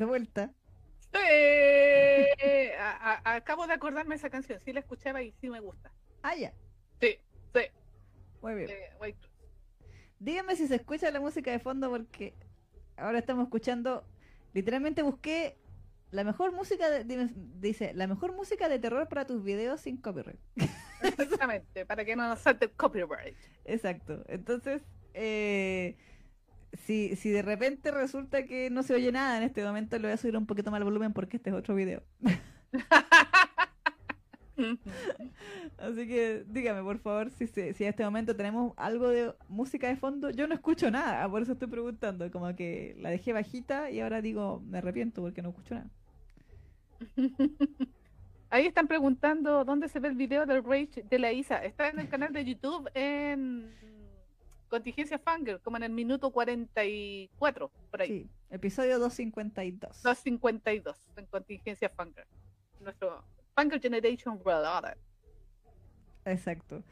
de vuelta. Sí. A- a- acabo de acordarme esa canción. Sí la escuchaba y sí me gusta. Ah, ya. Sí, sí. Muy bien. eh. Díganme si se escucha la música de fondo porque ahora estamos escuchando. Literalmente busqué la mejor música de, dime- dice la mejor música de terror para tus videos sin copyright. Exactamente, para que no nos salte el copyright. Exacto. Entonces, eh, si, si de repente resulta que no se oye nada en este momento, le voy a subir un poquito más el volumen porque este es otro video. Así que dígame, por favor, si, se- si en este momento tenemos algo de música de fondo. Yo no escucho nada, por eso estoy preguntando. Como que la dejé bajita y ahora digo, me arrepiento porque no escucho nada. Ahí están preguntando dónde se ve el video del Rage de la Isa. Está en el canal de YouTube en Contingencia Fangirl, como en el minuto 44, por ahí. Sí, episodio 252. 252 en Contingencia Fangirl. Nuestro Fangirl Generation Brother. Exacto.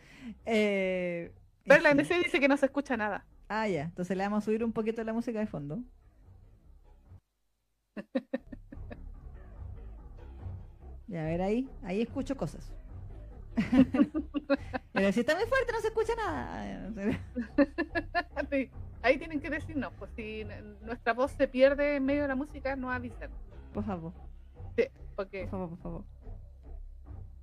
Eh, Pero la. NC dice que no se escucha nada. Ah, ya. Entonces le vamos a subir un poquito la música de fondo. Ya, a ver ahí. Ahí escucho cosas. Pero si está muy fuerte no se escucha nada. Sí, Ahí tienen que decirnos, pues si nuestra voz se pierde en medio de la música, no avisan. Por favor, Porque por favor, por favor.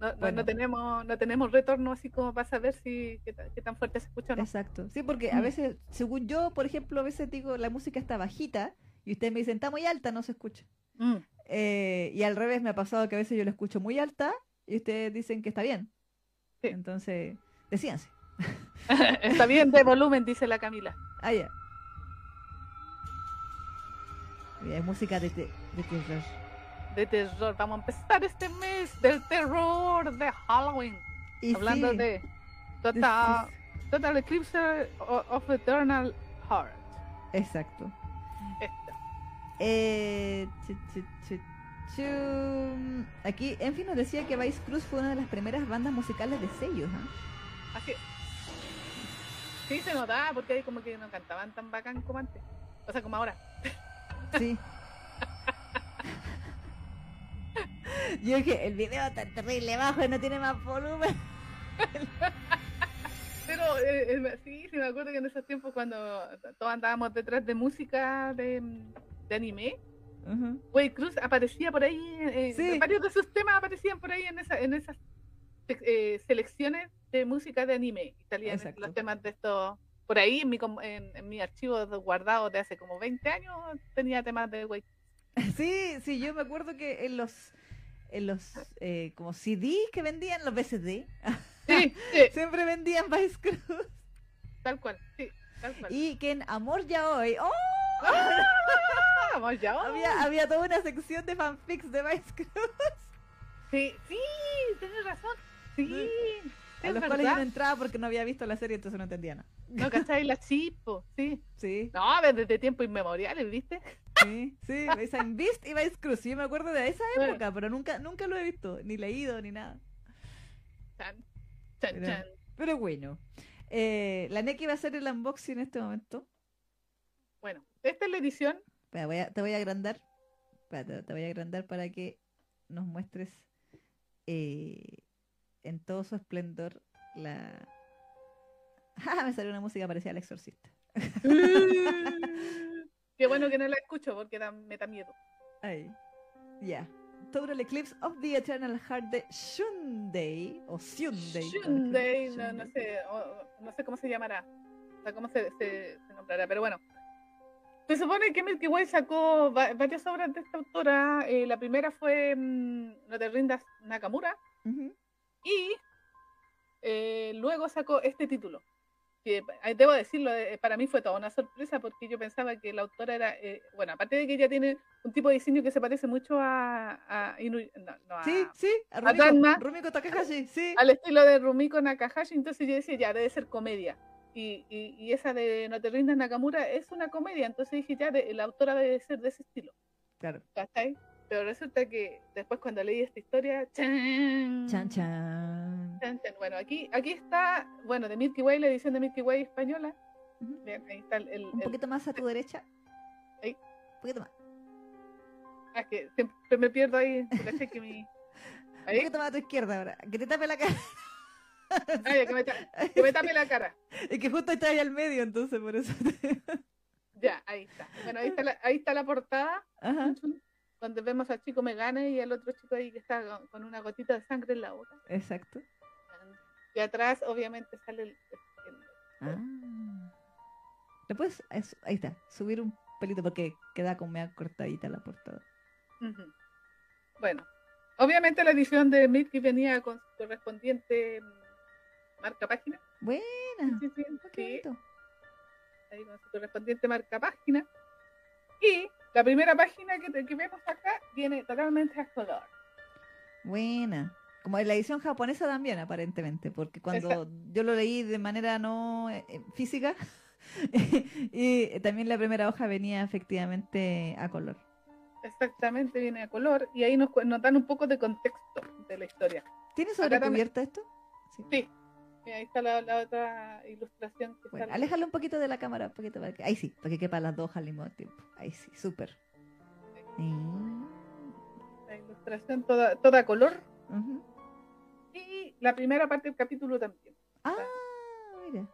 no, no- Bueno. no tenemos no tenemos retorno así como para saber si qué, qué tan fuerte se escucha o no. Exacto. Sí, porque a Mm. veces, según yo, por ejemplo, a veces digo la música está bajita y ustedes me dicen está muy alta, no se escucha. Mm. Eh, y al revés me ha pasado que a veces yo la escucho muy alta y ustedes dicen que está bien. Sí. Entonces, decíanse. Está bien de volumen, dice la Camila. Ah, ya. Mira, es música de, te- de terror. De terror. Vamos a empezar este mes del terror de Halloween. Y Hablando sí, de Total, Total Eclipse of Eternal Heart. Exacto. Esta. Eh, chu. Aquí, Enfi nos decía que Vice Cruz fue una de las primeras bandas musicales de sellos. ¿ah? Así es. Sí, se notaba porque ahí como que no cantaban tan bacán como antes. O sea, como ahora. Sí. Yo dije, el video está terrible bajo y no tiene más volumen. Pero eh, eh, sí, sí me acuerdo que en esos tiempos cuando todos andábamos detrás de música de, de anime, Way Cruz aparecía por ahí, eh, Sí. varios de sus temas aparecían por ahí en, esa, en esas eh, selecciones de música de anime. Y salían Exacto. los temas de estos. Por ahí en mi, en, en mi archivo guardado de hace como 20 años tenía temas de Way Sí, sí, yo me acuerdo que en los en los eh, como CD que vendían los BCD Sí, sí, siempre vendían Vice Cruz tal cual, sí, tal cual. y que en Amor ya hoy ¡oh! ¡Ah! Ya. había había toda una sección de fanfics de Vice Cruz Sí, sí, tienes razón. Sí, Sí. a los cuales yo no entraba porque no había visto la serie entonces no entendía nada. No, ¿cachai? La chipo, sí. Sí, No, desde tiempos inmemoriales, ¿viste? sí, sí, esa en Beast y Vice Cruz. Yo me acuerdo de esa época, pero nunca nunca lo he visto, ni leído ni nada. Chan, chan, Pero- chan. Pero bueno. Eh, la Neki va a hacer el unboxing en este momento. Bueno, esta es la edición. Espera, voy a- te voy a agrandar. Te voy a agrandar para que nos muestres eh, en todo su esplendor la. Ah, me salió una música parecida al exorcista. Qué bueno que no la escucho porque da, me da miedo. Ahí. Ya. Total Eclipse of the Eternal Heart de Shunday. O Shunday. Shunday, no, no sé, o- no sé cómo se llamará. O sea, cómo se, se, se nombrará, pero bueno. Se supone que Milky Way sacó va- varias obras de esta autora. eh, la primera fue mm, No te rindas Nakamura. Ujú. Y eh, luego sacó este título. Que eh, debo decirlo, eh, para mí fue toda una sorpresa porque yo pensaba que la autora era, eh, bueno, aparte de que ella tiene un tipo de diseño que se parece mucho a, a Inu- no, no, a- Sí, sí. A. Rumiko, Rumiko Takahashi, sí. al estilo de Rumiko Nakahashi, entonces yo decía, ya, debe ser comedia. Y, y, y esa de No te rindas Nakamura es una comedia, entonces dije, ya, de- la autora debe ser de ese estilo. Claro. ¿Cachai? Pero resulta que después cuando leí esta historia, ¡chan! Chan, chan. Chan, chan. Bueno, aquí, aquí está, bueno, de Milky Way, la edición de Milky Way española. Bien, ahí está el, el- Un el- poquito más a tu derecha. Ahí. Un poquito más. Ah, es que siempre me pierdo ahí. ¿cachai? Que mi... Un poquito más a tu izquierda ahora. Que te tape la cara. Ay, que, me que me tape la cara. Es que justo está ahí al medio, entonces por eso. te- Ya, ahí está. Bueno, ahí está la, ahí está la portada, Ajá. donde vemos al chico Megane y al otro chico ahí que está con- con una gotita de sangre en la boca. Exacto. Y atrás, obviamente, sale el. Ah. ¿Le puedes? eso- ahí está. Subir un pelito porque queda como media cortadita la portada. Ujú. Bueno, obviamente la edición de Mitki venía con su correspondiente marca página. Buena. Sí, sí, sí, ahí con su correspondiente marca página. Y la primera página que, te- que vemos acá viene totalmente a color. Buena. Como en la edición japonesa también, aparentemente, porque cuando Exacto. yo lo leí de manera no eh, eh, física, y también la primera hoja venía efectivamente a color. Exactamente, viene a color. Y ahí nos, nos dan un poco de contexto de la historia. ¿Tiene sobrecubierta esto? Sí. Sí. Ahí está la, la otra ilustración. Que Bueno, aléjalo un poquito de la cámara, un poquito para que... Ahí sí, para que quepan las dos al mismo tiempo. Ahí sí, súper. Mm, La ilustración toda, toda color. Y la primera parte del capítulo también. Ah, mira.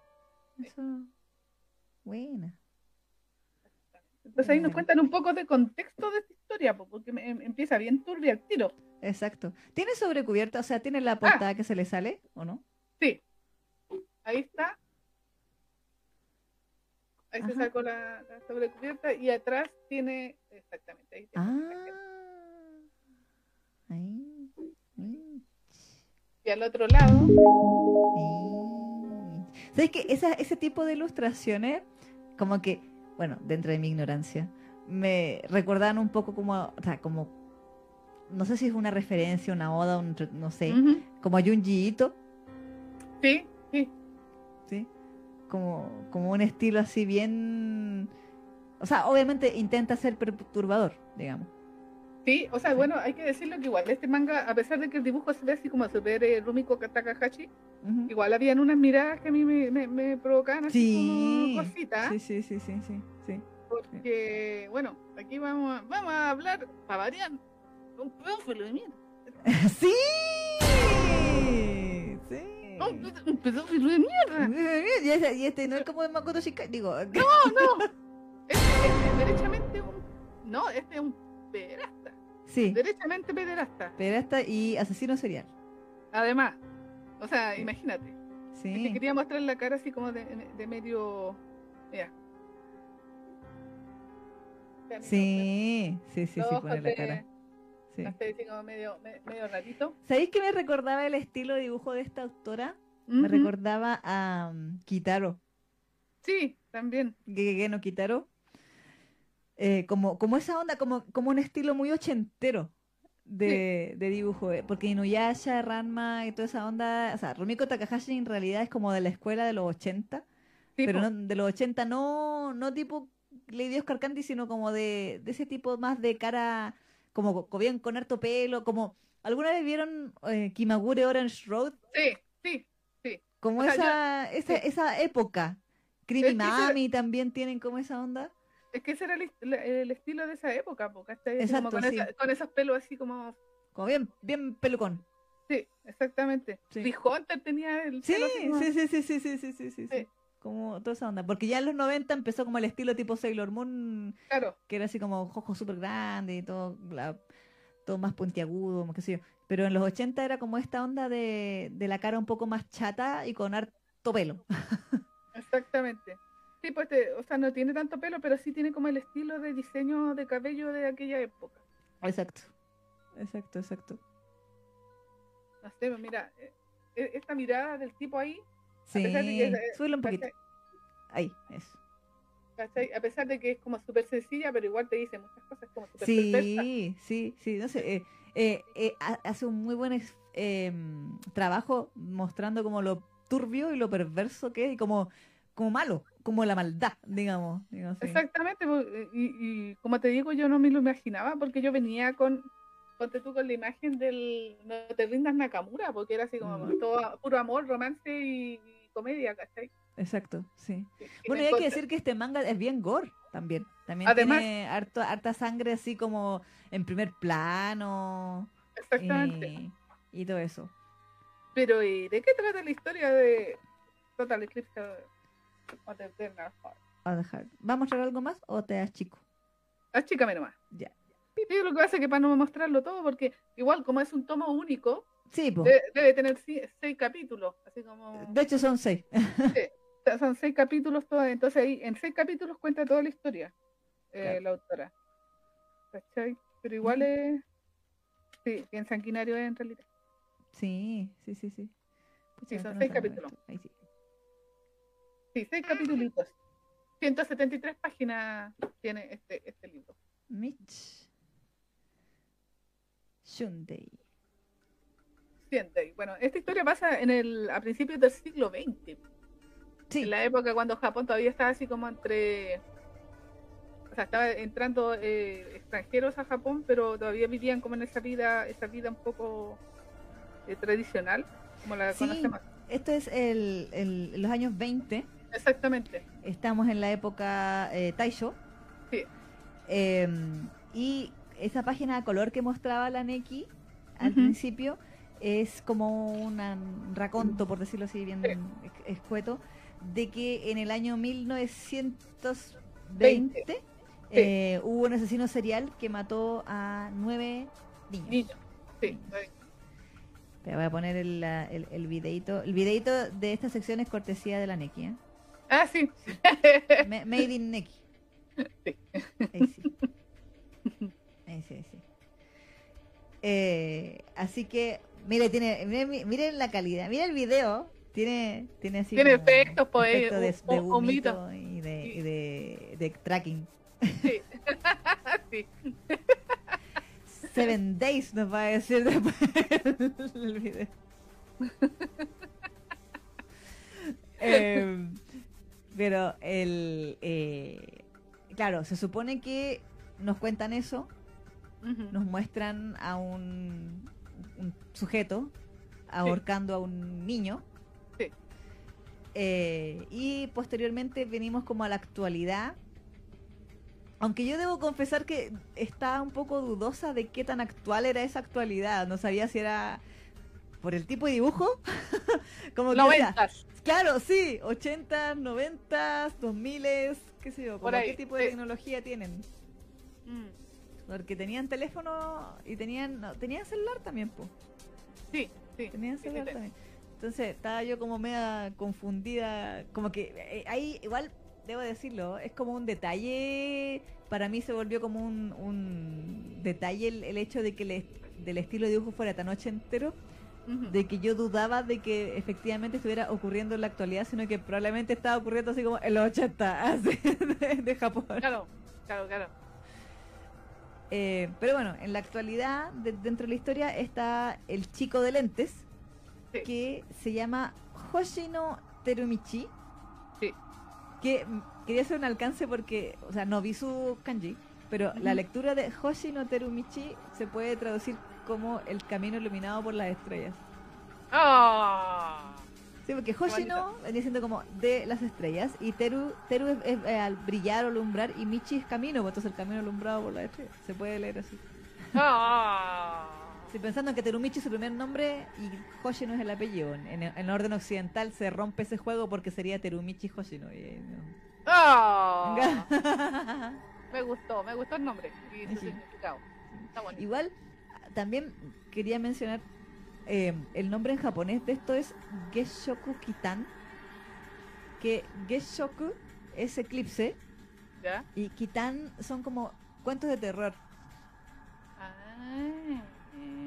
Eso. Buena. Entonces ahí nos cuentan un poco de contexto de esta historia, po, porque me- em- empieza bien turbia el tiro. Exacto. ¿Tiene sobrecubierta? O sea, ¿tiene Ah. la portada que se le sale o no? Sí. Ahí está. Ahí se sacó la, la sobrecubierta y atrás tiene. Exactamente. Ahí tiene Ah. Ahí. Mm. Y al otro lado. ¿Sabes que esa, ese tipo de ilustraciones, como que, bueno, dentro de mi ignorancia, me recordaban un poco como, o sea, como, no sé si es una referencia, una oda, un no sé, como a Junji Ito. ¿sí? Como, como un estilo así bien... O sea, obviamente intenta ser perturbador, digamos. Sí, o sea, bueno, hay que decirlo que igual este manga, a pesar de que el dibujo se ve así como super eh, Rumiko Takahashi, Ujú. igual habían unas miradas que a mí me, me, me provocaban así Sí, como cositas. sí, sí, sí, sí, sí, sí. Porque, bueno, aquí vamos a, vamos a hablar, para variar, un pedófilo de mierda. ¡Sí! ¡Sí! Un, ped- un pedófilo de mierda. Y este, este no es como de Makoto Shinkai, digo, No, no. Este es derechamente un. No, este es un pederasta. sí, Derechamente pederasta. pederasta y asesino serial. Además, o sea, imagínate. Es que Sí, quería mostrar la cara así como de, de medio. Mira. sí, sí, sí, sí, pone la cara. Sí. Como medio, me- medio ratito. ¿Sabéis que me recordaba el estilo de dibujo de esta autora? Me recordaba a um, Kitaro, Sí, también. No Kitaro. Eh, como, como esa onda, como, como un estilo muy ochentero de, de dibujo. eh, Porque Inuyasha, Ranma y toda esa onda, o sea, Rumiko Takahashi en realidad es como de la escuela de los 80, Sí, pero no, de los 80 no, no tipo Lady Oscar Candy, sino como de, de ese tipo más de cara, como bien con harto pelo, como... ¿Alguna vez vieron eh, Kimagure Orange Road? Sí, sí, sí. Como esa, esa, esa, época. Creamy es Mami también tienen como esa onda. Es que ese era el, el estilo de esa época, porque Exacto, como con, esa, con esos pelos así como... Como bien, bien pelucón. Sí, exactamente. Sí. Hunter tenía el sí, sí, sí, sí, sí, sí, sí. sí. Como toda esa onda. Porque ya en los 90 empezó como el estilo tipo Sailor Moon, Claro, que era así como ojos súper grandes y todo, la- todo más puntiagudo, como qué sé yo. Pero en los 80 era como esta onda de, de la cara un poco más chata y con harto pelo. exactamente. Sí, pues, este, o sea, no tiene tanto pelo, pero sí tiene como el estilo de diseño de cabello de aquella época. Exacto. Exacto, exacto. No sé, pues, mira, eh, eh, esta mirada del tipo ahí, Sí, súbelo un poquito. Ahí, eso. ¿Cachai? A pesar de que es como súper sencilla, pero igual te dice muchas cosas como súper perversa. Sí, sí, sí, no sé, eh, eh, eh, ha- hace un muy buen em, trabajo mostrando como lo turbio y lo perverso que es y como, como malo, como la maldad, digamos. digamos. Exactamente, pues, y, y como te digo, yo no me lo imaginaba porque yo venía con, ponte tú con la imagen del No te rindas Nakamura, porque era así como Mm. todo puro amor, romance y, comedia, ¿cachai? exacto, sí. Y- Bueno, y hay que decir que este manga es bien gore también. También Además- tiene harto, harta sangre así como en primer plano Exactamente. y, y todo eso. Pero, ¿y de qué trata la historia de Total Eclipse of the Heart? A dejar. ¿Va a mostrar algo más o te das chico? Achícame nomás. Ya. Sí, lo que pasa es que para no mostrarlo todo, porque igual como es un tomo único, Sí, debe, debe tener seis capítulos, así como... De hecho son seis. Son seis capítulos todas, entonces ahí en seis capítulos cuenta toda la historia eh, Claro. la autora. ¿Cachai? Pero igual es... Sí, bien sanguinario es en realidad. Sí, sí, sí, sí. Pucha, Sí, son no seis capítulos. Ahí sí. Sí, seis capítulos. 173 páginas tiene este, este libro. Mitch. Shundei. Siente. y Bueno, esta historia pasa en el, a principios del siglo XX. Sí, En la época cuando Japón todavía estaba así como entre... O sea, estaba entrando eh, extranjeros a Japón, pero todavía vivían como en esa vida, esa vida un poco eh, tradicional, como la Sí. conocemos. esto es el, el- los años 20. Exactamente. Estamos en la época eh, Taisho. Sí. Eh, y esa página de color que mostraba la Neki al principio es como un raconto, por decirlo así, bien Sí. escueto, de que en el año 1920 Veinte. eh, hubo un asesino serial que mató a nueve niños. Niños. Sí. Te voy a poner el, el, el videito. El videito de esta sección es cortesía de la Neki. ¿eh? Ah, sí. Ma- Made in Neki. Sí. Ahí sí. Sí, sí. Eh, así que, mire, tiene, miren, miren la calidad. Mira el video. Tiene, tiene así. Tiene efectos, pues, efectos de, hu- de hu- humito. humito y de, Sí. y de, de tracking. Sí. sí. Seven Days nos va a decir después el video. Eh, pero el eh, claro, se supone que nos cuentan eso, Nos muestran a un, un sujeto ahorcando a un niño. Sí. Eh, y posteriormente venimos como a la actualidad. Aunque yo debo confesar que estaba un poco dudosa de qué tan actual era esa actualidad. No sabía si era por el tipo de dibujo. como que decía, Noventas. Claro, sí, 80, 90, 2000, qué sé yo, como qué tipo de sí. tecnología tienen. Mm. Porque tenían teléfono y tenían no, tenían celular también, pues. Sí, sí. Tenían celular sí, también. Entonces estaba yo como media confundida, como que eh, ahí igual debo decirlo, es como un detalle, para mí se volvió como un, un detalle el, el hecho de que el est- del estilo de dibujo fuera tan ochentero, Ujú. de que yo dudaba de que efectivamente estuviera ocurriendo en la actualidad, sino que probablemente estaba ocurriendo así como en los 80, así, de, de Japón. Claro, claro, claro. Eh, pero bueno, en la actualidad, de- dentro de la historia, está el chico de lentes, Sí. que se llama Hoshino Terumichi. Sí. Que mm, quería hacer un alcance porque, o sea, no vi su kanji, pero la lectura de Hoshino Terumichi se puede traducir como el camino iluminado por las estrellas. ¡Ah! Sí, porque Hoshino venía siendo como de las estrellas y Teru, Teru es, es, eh, al brillar o alumbrar y Michi es camino, pues entonces el camino alumbrado por las estrellas. Se puede leer así. ¡Ah! Estoy pensando en que Terumichi es su primer nombre y Hoshino es el apellido. En, en orden occidental se rompe ese juego porque sería Terumichi Hoshino. y, ¡Ah! Me gustó, me gustó el nombre y su Sí. significado. Está bonito. Igual, también quería mencionar eh, el nombre en japonés de esto es Geshoku Kitan. Que Geshoku es eclipse ¿Ya? y Kitan son como cuentos de terror. Ah.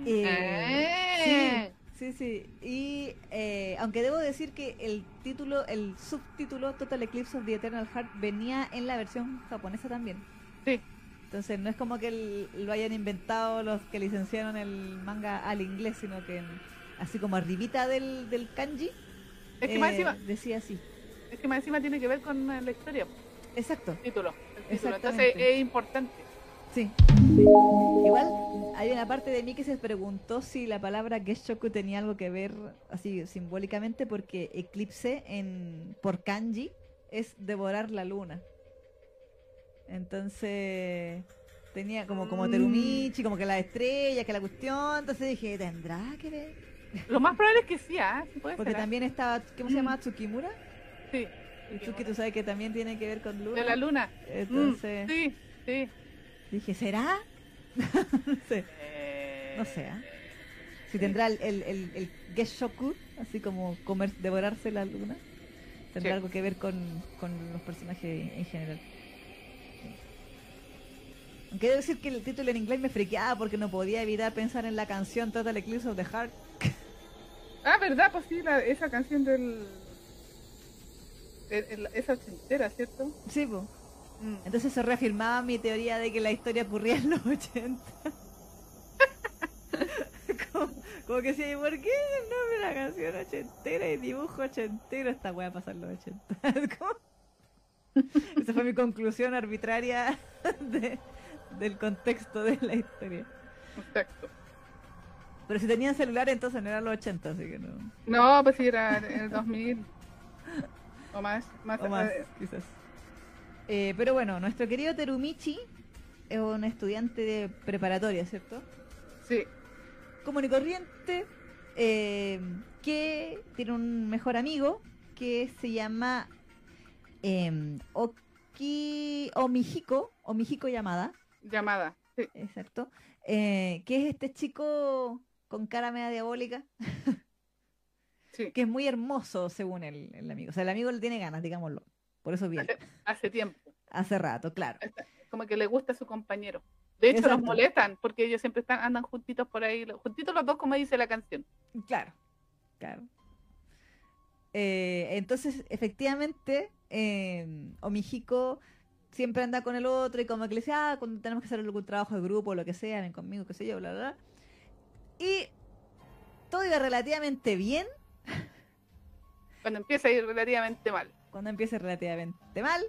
Eh, Sí, sí. Y eh, aunque debo decir que el título, el subtítulo Total Eclipse of the Eternal Heart venía en la versión japonesa también. Sí. Entonces no es como que el- lo hayan inventado los que licenciaron el manga al inglés, sino que así como arribita del, del kanji Es que más eh, encima, decía así. es que más encima tiene que ver con la historia, Exacto. el título. El título. Entonces es importante. Sí, sí. Igual hay una parte de mí que se preguntó si la palabra Geshoku tenía algo que ver así simbólicamente porque eclipse en por kanji es devorar la luna. Entonces tenía como como Mm. Terumichi, como que la estrella, que la cuestión, entonces dije, ¿tendrá que ver? Lo más probable es que sí, ¿ah? Puede Porque ser, ¿ah? también estaba, ¿cómo se llama? Tsukimura. Sí. Y Tsuki, tú sabes que también tiene que ver con luna. De la luna. Mm, Entonces sí, sí. dije, ¿será? no sé. Eh, No sé, ¿ah? Si tendrá el, el, el, el Geshoku, así como comer, devorarse la luna, tendrá Sí. algo que ver con, con los personajes en general. Debo decir que el título en inglés me friqueaba porque no podía evitar pensar en la canción Total Eclipse of the Heart. Ah, ¿verdad? Pues sí, la- esa canción del... el- el- esa ochentera, ¿cierto? Sí. Mm. Entonces se reafirmaba mi teoría de que la historia ocurría en los 80. como, como que ¿y por qué el nombre de la canción ochentera y dibujo ochentero? Esta wea pasa en los 80. Como- Esa fue mi conclusión arbitraria de- del contexto de la historia. Exacto. Pero si tenían celular entonces no eran los 80, así que no. No, pues sí, era en el 2000. O más. más, O más, quizás. Eh, pero bueno, nuestro querido Terumichi es un estudiante de preparatoria, ¿cierto? sí. común y corriente eh, que tiene un mejor amigo que se llama eh, Oki Omihiko, Omihiko llamada, Llamada. Sí. exacto, eh, que es este chico con cara media diabólica, sí. que es muy hermoso según el, el amigo. O sea, el amigo le tiene ganas, digámoslo. Por eso bien. Hace, hace tiempo. Hace rato, claro. Como que le gusta a su compañero. De hecho, Exacto. los molestan porque ellos siempre están andan juntitos por ahí. Juntitos los dos, como dice la canción. Claro, claro. Eh, entonces, efectivamente, eh, Omihiko siempre anda con el otro y como que le dice, ah, cuando tenemos que hacer algún trabajo de grupo o lo que sea, ven conmigo, qué sé yo, bla, bla, bla. Y todo iba relativamente bien Cuando empieza a ir relativamente mal. cuando empieza relativamente mal.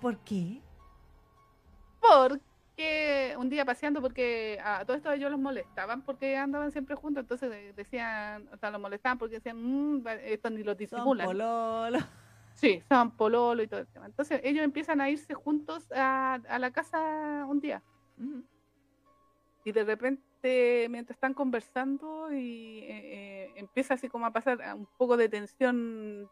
¿Por qué? Porque un día paseando, porque a todos estos ellos los molestaban porque andaban siempre juntos, entonces de- decían, o sea, los molestaban porque decían, mmm, esto ni lo disimulan. Sí, son pololo y todo el tema. Entonces ellos empiezan a irse juntos a, a la casa un día. Y de repente mientras están conversando y eh, eh, empieza así como a pasar a un poco de tensión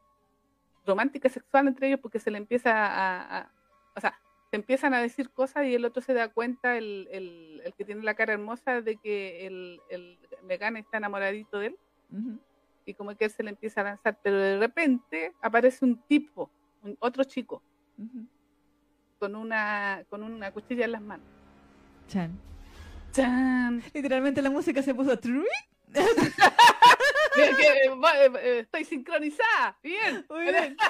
romántica sexual entre ellos porque se le empieza a, a- o sea se empiezan a decir cosas y el otro se da cuenta el, el- el que tiene la cara hermosa de que el, el Megan está enamoradito de él Ujú. Y como que él se le empieza a lanzar pero de repente aparece un tipo un- otro chico con una con una cuchilla en las manos Chan. ¡Chan! Literalmente la música se puso eh, eh, eh, estoy sincronizada. Bien. Muy bien.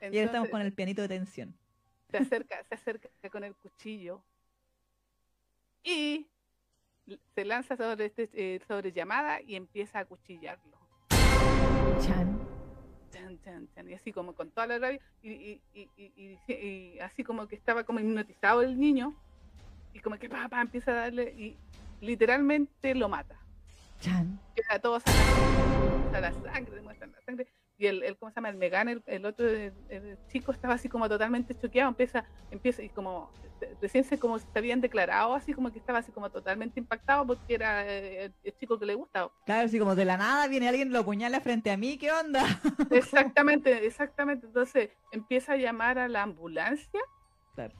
Y ahora estamos con el pianito de tensión. se acerca, se acerca con el cuchillo y se lanza sobre este eh, sobre llamada y empieza a cuchillarlo. Chan. Chan, chan, chan, y así como con toda la rabia y, y- y- y- y- y así como que estaba como hipnotizado el niño y como que papá empieza a darle y literalmente lo mata. Chan. queda todo la sangre, la sangre. Y el, el ¿cómo se llama? El Megan, el, el otro el, el chico estaba así como totalmente choqueado, empieza, empieza y como recién se como se habían declarado así como que estaba así como totalmente impactado porque era eh, el, el chico que le gustaba. Claro, así como de la nada viene alguien, lo apuñala frente a mí, ¿qué onda? Exactamente, exactamente. Entonces empieza a llamar a la ambulancia. Claro.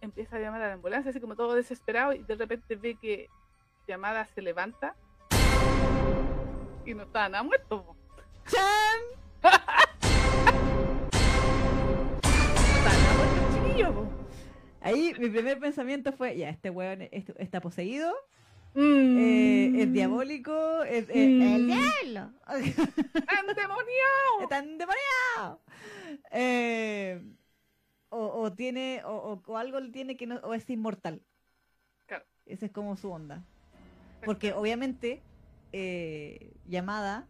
Empieza a llamar a la ambulancia, así como todo desesperado, y de repente ve que llamada se levanta y no estaba nada muerto. ¡Chan! Ahí mi primer pensamiento fue, ya, este weón es- está poseído, Mm. eh, es diabólico, es, es- Mm. el diablo. ¡Endemoniado! ¡Está endemoniado! Eh, o, o tiene, o, o- algo tiene que no, o es inmortal. Claro. Esa es como su onda. Porque obviamente, eh, llamada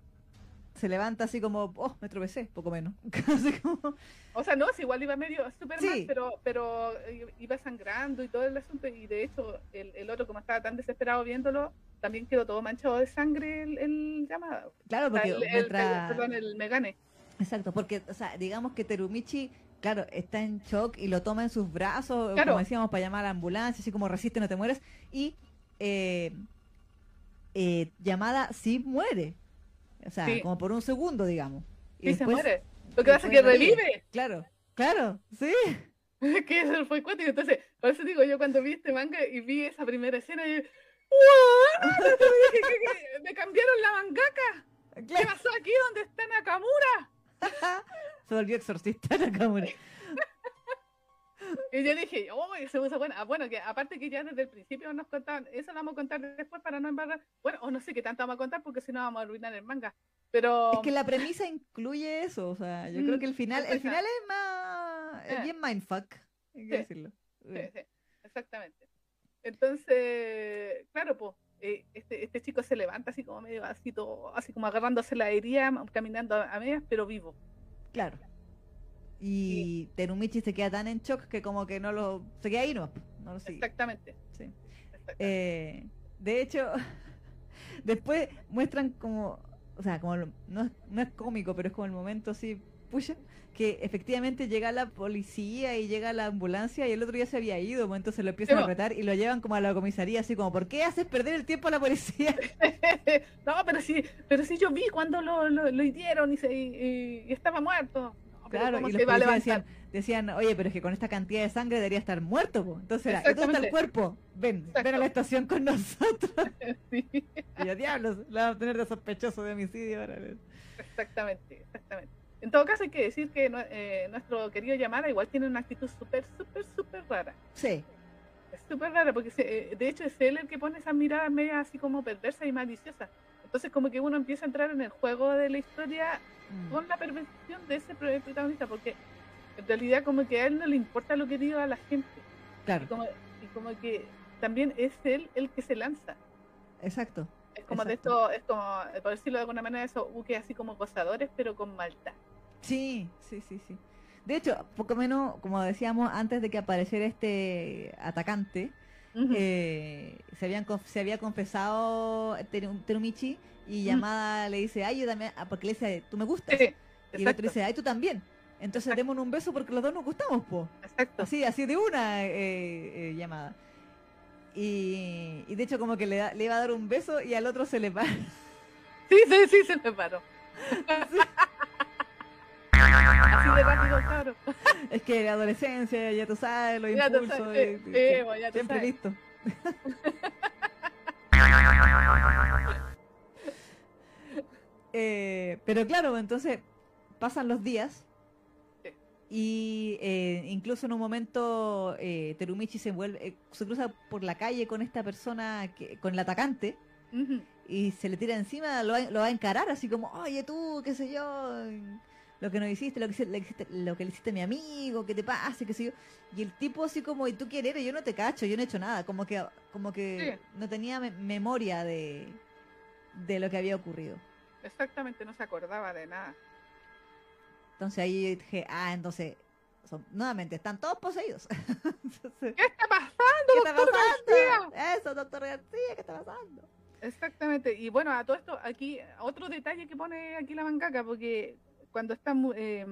se levanta así como, oh, me tropecé, poco menos. Como- O sea, no, si igual iba medio súper mal, pero, pero iba sangrando y todo el asunto. Y de hecho, el, el otro, como estaba tan desesperado viéndolo, también quedó todo manchado de sangre el, el llamado. claro, O sea, porque el, perdón, el Megane. Exacto, porque, o sea, digamos que Terumichi, claro, está en shock y lo toma en sus brazos, Claro. como decíamos, para llamar a la ambulancia, así como resiste, no te mueres. Y eh, eh, llamada sí muere. O sea, Sí. como por un segundo, digamos. Y Sí, se después- muere. Lo que pasa es que después revive. revive. Claro, claro, sí. que eso fue cuático. Entonces, por eso digo, yo cuando vi este manga y vi esa primera escena, yo, ¡Wow! Me cambiaron la mangaka. ¿Qué pasó aquí donde está Nakamura? Se volvió exorcista Nakamura. Y yo dije, oh, se puso buena. Ah, Bueno, que aparte que ya desde el principio nos contaban, eso lo vamos a contar después para no embarrar. Bueno, o no sé qué tanto vamos a contar porque si no vamos a arruinar el manga. Pero Es que la premisa incluye eso, o sea, yo creo Mm, que el final, el final es más, es Eh. bien mindfuck, hay que Sí. decirlo. Sí, sí, exactamente. Entonces, claro, pues, este, este chico se levanta así como medio así, todo, así como agarrándose la herida, caminando a, a medias, pero vivo. Claro. Y Terumichi se queda tan en shock que como que no lo, se queda ahí no, no lo sigue. Exactamente. Sí. exactamente. Eh, de hecho, después muestran como, o sea, como lo- no, es- no es cómico, pero es como el momento así, puya, que efectivamente llega la policía y llega la ambulancia y el otro ya se había ido, pues, entonces lo empiezan Sí, a retar y lo llevan como a la comisaría, así como, ¿por qué haces perder el tiempo a la policía? no, pero sí, pero sí yo vi cuando lo, lo, lo hirieron y, se, y estaba muerto. Claro, ¿cómo y los policías decían, decían, oye, pero es que con esta cantidad de sangre debería estar muerto, po. Entonces era, ¿y dónde está el cuerpo? Ven, ven a la estación con nosotros. Sí, Y a diablos, la vamos a tener de sospechoso de homicidio. exactamente, exactamente. En todo caso hay que decir que eh, nuestro querido Yamada igual tiene una actitud súper, súper, súper rara. Sí, Es súper rara porque se- eh, de hecho es él el que pone esas miradas medias así como perversas y maliciosas. Entonces como que uno empieza a entrar en el juego de la historia Mm. con la perversión de ese pro- protagonista porque en realidad como que a él no le importa lo que diga la gente. Y claro, como, y como que también es él el que se lanza. exacto. Es como de esto, es como, por decirlo de alguna manera, esos buques así como gozadores, pero con maldad. Sí, sí, sí, sí. De hecho, poco menos, como decíamos, antes de que apareciera este atacante, Eh, se, habían se había confesado Teru- Terumichi y Yamada le dice, ayúdame, ah, porque le dice, tú me gustas. Sí, y el otro dice, ay, tú también. Entonces Exacto. démonos un beso porque los dos nos gustamos, po. exacto. Así, así de una eh, eh, llamada. Y, y de hecho como que le, da- le iba a dar un beso y al otro se le va. Sí, sí, sí, se me paró. Así de rápido, es que la adolescencia, ya tú sabes, los Ya impulsos. sabes, y- y- eh, bueno, ya tú siempre sabes. listo. Eh, pero claro, entonces pasan los días Sí. y eh, incluso en un momento eh, Terumichi se vuelve, eh, se cruza por la calle con esta persona, que, con el atacante Ujú. y se le tira encima, lo va, lo va a encarar así como, oye tú, qué sé yo, lo que no hiciste, lo que, le hiciste- lo que le hiciste a mi amigo, qué te pasa, qué sé yo. Y el tipo así como, ¿y tú quién eres? Yo no te cacho, yo no he hecho nada, como que, como que no tenía me- memoria de, de lo que había ocurrido. Exactamente, no se acordaba de nada. Entonces ahí yo dije, ah, entonces, son, nuevamente, están todos poseídos. Entonces, ¿Qué está pasando, ¿Qué está doctor García? Eso, doctor García, ¿qué está pasando? Exactamente. Y bueno, a todo esto, aquí, otro detalle que pone aquí la mangaka, porque cuando está mu- eh,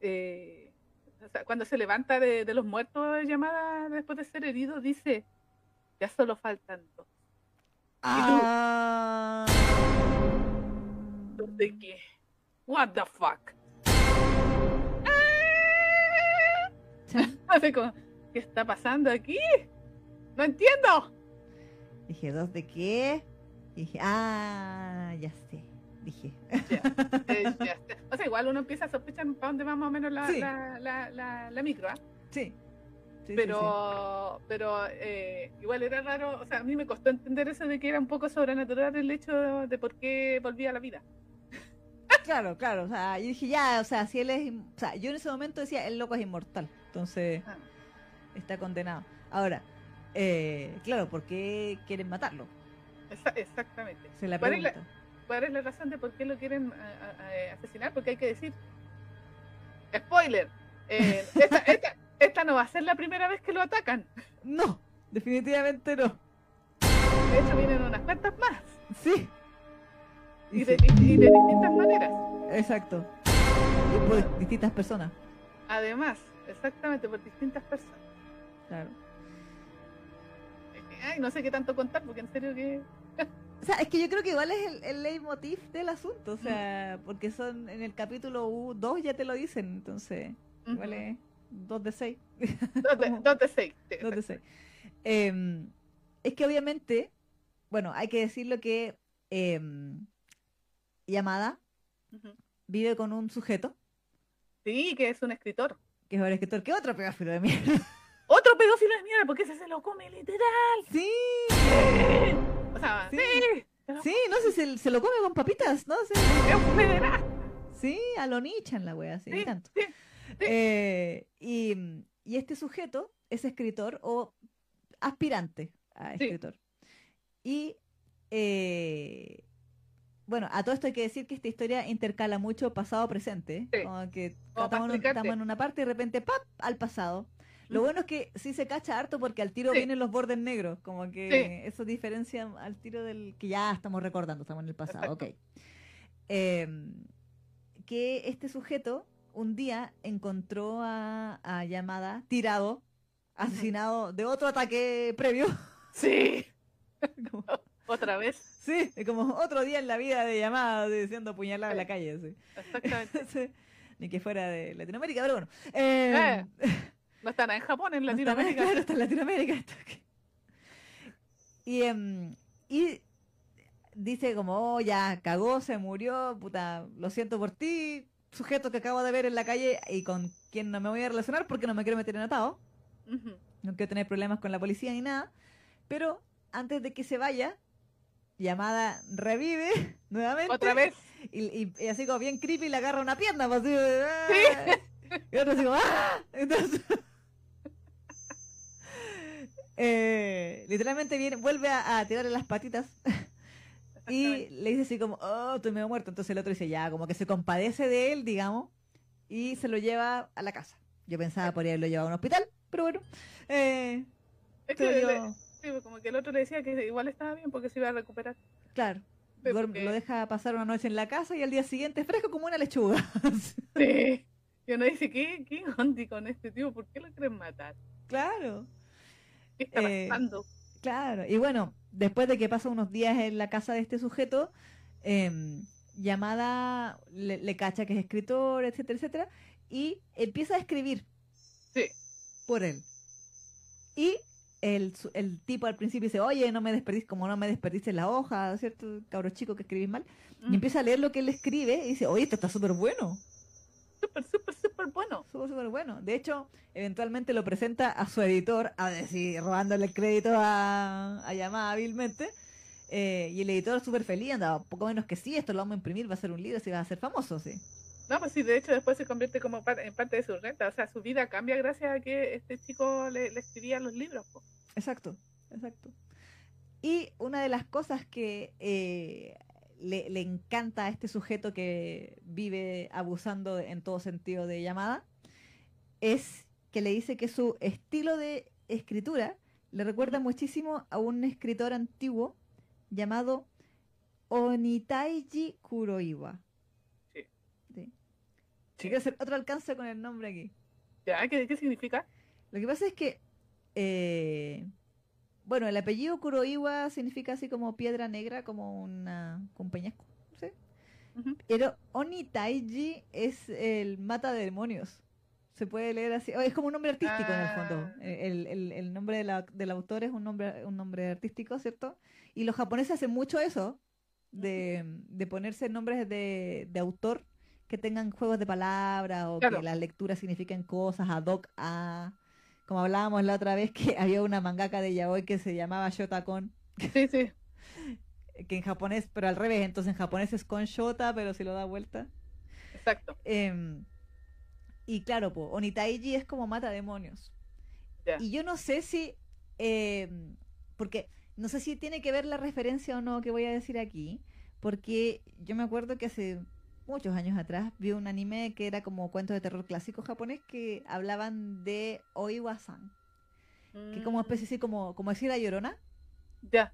eh, o sea, cuando se levanta de, de los muertos llamada después de ser herido, dice, ya solo faltan dos. Ah. ¿Dos ¿De qué? What the fuck? Como, ¿qué está pasando aquí? No entiendo. Dije, ¿dos de qué? Dije, ah, ya sé. Dije, Ya, eh, ya está. O sea, igual uno empieza a sospechar para dónde va más o menos la, Sí. la, la, la, la micro, ¿ah? sí. Sí, sí, pero pero eh, igual era raro, o sea, a mí me costó entender eso de que era un poco sobrenatural el hecho de, por qué volvía a la vida. Claro, claro. O sea, yo dije, ya, o sea, si él es. O sea, yo en ese momento decía, el loco es inmortal. Entonces, Ah, está condenado. Ahora, eh, claro, ¿por qué quieren matarlo? esa- exactamente. Se la ¿Cuál es la- pregunta. Cuál es la razón de por qué lo quieren a- a- a asesinar, porque hay que decir, spoiler, eh, esta, esta- esta no va a ser la primera vez que lo atacan. No, definitivamente no. De hecho, vienen unas cuantas más. Sí. Y Y de, sí, y de distintas maneras. exacto. Y por distintas personas. Además, exactamente, por distintas personas. Claro. Ay, no sé qué tanto contar, porque en serio que... O sea, es que yo creo que igual es el, el leitmotiv del asunto. O sea, porque son en el capítulo 2 ya te lo dicen. Entonces, igual es 2 de 6. Dos de, como- dos de seis. sí, Dos de seis. Em, es que obviamente, bueno, hay que decirlo que em, Yamada vive con un sujeto, Sí, que es un escritor. que es un escritor, que otro pedófilo de mierda. Otro pedófilo de mierda, porque ese se lo come literal. Sí, O sea, Sí. sí, no sé, se, se lo come con papitas, ¿no? Federal. sí a lo nichan la wea, sí, Sí, tanto. sí, Eh, y, y este sujeto es escritor o aspirante a escritor. Y eh, bueno, a todo esto hay que decir que esta historia intercala mucho pasado-presente. Como que en, estamos en una parte y de repente ¡pap! al pasado. Lo bueno es que sí se cacha harto porque al tiro Sí. vienen los bordes negros, como que Sí. eso diferencia al tiro del que ya estamos recordando, estamos en el pasado, ok. Em, que este sujeto un día encontró a, a Yamada tirado, asesinado de otro ataque previo. Sí, Como- otra vez. sí, como otro día en la vida de Yamada siendo apuñalado en la calle. sí. Exactamente. Sí. Ni que fuera de Latinoamérica, pero bueno. Em, No están en Japón, en No está- Latinoamérica. claro, está en Latinoamérica. que- Y, em, y dice como, oh, ya cagó, se murió, puta, lo siento por ti, sujeto que acabo de ver en la calle y con quien no me voy a relacionar porque no me quiero meter en atado, Ujú. no quiero tener problemas con la policía ni nada, pero antes de que se vaya, llamada revive nuevamente. Otra vez. Y, y- y así como bien creepy le agarra una pierna, pues, así, ¡ah! y otro así como ¡ah! Entonces, eh, literalmente viene, vuelve a, a tirarle las patitas y le dice así como, oh, estoy medio muerto. Entonces el otro dice, ya, como que se compadece de él, digamos, y se lo lleva a la casa. Yo pensaba por haberlo llevado a un hospital, pero bueno. Eh, Es que le- sí, pues, como que el otro le decía que igual estaba bien porque se iba a recuperar. claro. Sí, duerme- porque- Lo deja pasar una noche en la casa y al día siguiente fresco como una lechuga. Sí. Y uno dice, ¿qué, qué ondi con este tío? ¿Por qué lo quieren matar? claro. ¿Qué está Eh? Claro, y bueno, después de que pasa unos días en la casa de este sujeto, em, llamada le, le cacha que es escritor, etcétera, etcétera, y empieza a escribir Sí. por él. Y el, el tipo al principio dice, oye, no me desperdices, como no me desperdices la hoja, ¿cierto? Cabro chico que escribís mal. Mm. Y empieza a leer lo que él escribe y dice, oye, esto está súper bueno. Súper, súper, súper bueno. Súper, súper bueno. De hecho, eventualmente lo presenta a su editor, a decir, robándole el crédito a, a Yamada hábilmente. eh, y el editor súper feliz, anda, poco menos que sí, esto lo vamos a imprimir, va a ser un libro, sí va a ser famoso, sí. No, pues sí, de hecho después se convierte como par- en parte de su renta. O sea, su vida cambia gracias a que este chico le, le escribía los libros. po. Exacto, exacto. Y una de las cosas que eh, le, le encanta a este sujeto que vive abusando en todo sentido de llamada es que le dice que su estilo de escritura le recuerda muchísimo a un escritor antiguo llamado Onitaiji Kuroiwa. Sí. Sí. Quiero hacer otro alcance con el nombre aquí. ¿Qué, qué significa? Lo que pasa es que, eh, bueno, el apellido Kuroiwa significa así como piedra negra, como una como un peñasco, no sé. Ujú. Pero Onitaiji es el mata de demonios. Se puede leer así. Es como un nombre artístico en el fondo. Ah. El, el- el nombre de la- del autor es un nombre, un nombre artístico, ¿cierto? Y los japoneses hacen mucho eso, de, de ponerse nombres de, de autor que tengan juegos de palabras o Claro. que las lecturas signifiquen cosas ad hoc a... Como hablábamos la otra vez que había una mangaka de yaoi que se llamaba Shotakon, Sí, sí. que en japonés, pero al revés, entonces en japonés es con Shota, pero si lo da vuelta. Exacto. Em, y claro, po, Onitaiji es como mata demonios. Y yo no sé si, em, porque no sé si tiene que ver la referencia o no que voy a decir aquí, porque yo me acuerdo que hace muchos años atrás vi un anime que era como cuentos de terror clásico japonés que hablaban de Oiwa-san, que como Mm, especie así como, como decir la llorona, Ya.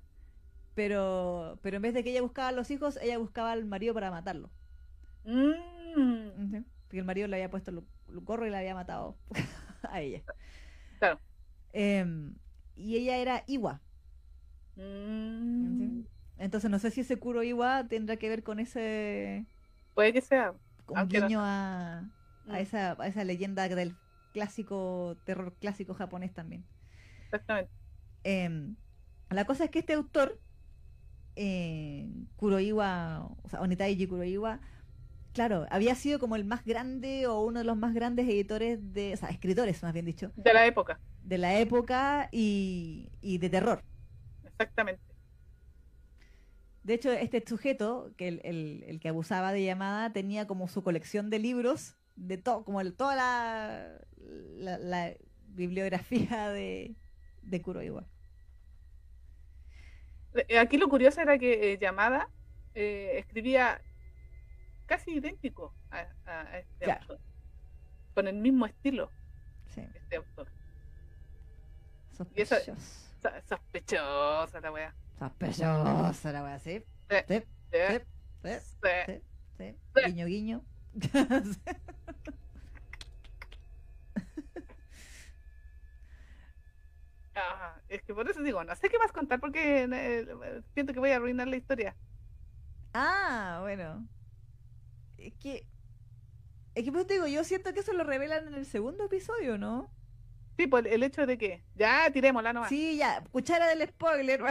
pero, pero en vez de que ella buscaba a los hijos, ella buscaba al marido para matarlo. Mm. Porque el marido le había puesto el gorro y le había matado a ella. Claro. Em, y ella era Iwa. mm, Entonces no sé si ese Kuro Iwa tendrá que ver con ese Puede que sea. un no guiño a, Mm, a, esa, a esa leyenda del clásico, terror clásico japonés también. Exactamente. Em, la cosa es que este autor, eh, Kuroiwa, o sea, Onitaiji Kuroiwa, claro, había sido como el más grande o uno de los más grandes editores de, o sea, escritores más bien dicho, De la época. de la época y, y de terror. Exactamente. De hecho, este sujeto, que el, el- el que abusaba de llamada, tenía como su colección de libros, de todo, como el- toda la, la, la bibliografía de, de Kuroiwa. Eh, Aquí lo curioso era que eh, Yamada eh, escribía casi idéntico a, este Claro. autor. Con el mismo estilo, Sí, este autor. Y Sospechosa la wea. Sospechosa la wea, sí. Sí, Sí, sí, sí, sí. sí. Sí. Guiño, guiño. Ah, es que por eso digo, no sé qué más contar porque eh, siento que voy a arruinar la historia. ah, bueno. Es que. Es que pues te digo, yo siento que eso lo revelan en el segundo episodio, ¿no? Sí, por el hecho de que ya tirémosla nomás. Sí, ya, cuchara del spoiler.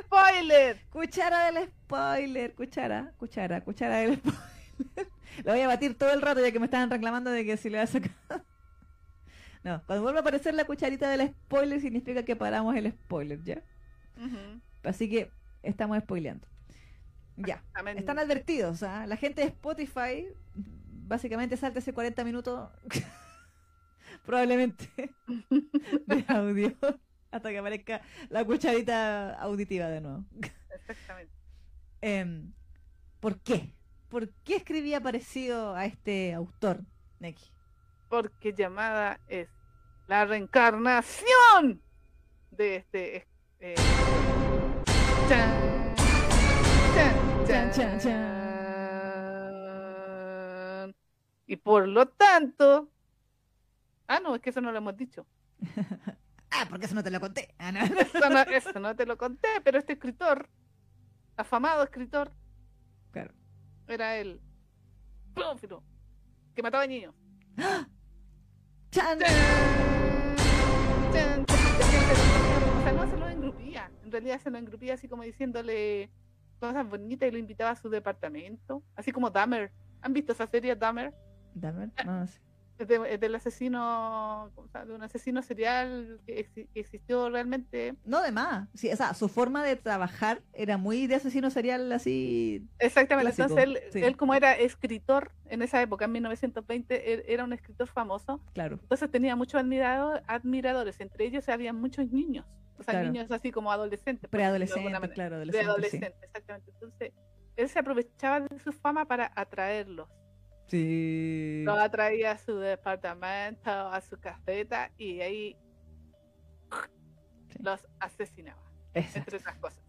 ¡Spoiler! cuchara del spoiler, cuchara, cuchara, cuchara del spoiler. Lo voy a batir todo el rato ya que me estaban reclamando de que si le va a sacar. No, cuando vuelva a aparecer la cucharita del spoiler significa que paramos el spoiler, ¿ya? Así que estamos spoileando. Ya. Están advertidos, ¿ah? La gente de Spotify básicamente salta ese 40 minutos probablemente de audio hasta que aparezca la cucharita auditiva de nuevo. Exactamente. Em, ¿Por qué? ¿Por qué escribía parecido a este autor, Neki? Porque llamada es la reencarnación de este. eh, chan, chan, Chan, chan, chan. Y por lo tanto. Ah, no, es que eso no lo hemos dicho. Ah, porque eso no te lo conté. Ah, no. Eso no, eso no te lo conté, pero este escritor, afamado escritor, Claro. era el pedófilo que mataba niños. Chan. Chan. O sea, no se lo engrupía. En realidad se lo engrupía así como diciéndole cosas bonitas y lo invitaba a su departamento. Así como Dahmer. ¿Han visto esa serie Dahmer? Dame, no, no sé. Es, de- es del asesino, de un asesino serial que, exi- que existió realmente. No de más. Sí, o sea, su forma de trabajar era muy de asesino serial así. Exactamente. Clásico, Entonces él, sí. él como era escritor en esa época, en 1920, él era un escritor famoso. Claro. Entonces tenía muchos admirado- admiradores. Entre ellos había muchos niños. O sea, Claro. niños así como adolescentes. por decirlo de alguna Preadolescente, manera. claro, de adolescente. sí. adolescente, exactamente. Entonces, él se aprovechaba de su fama para atraerlos. Sí. Los atraía a su departamento, a su caseta y ahí Sí. los asesinaba, Exacto. entre otras cosas.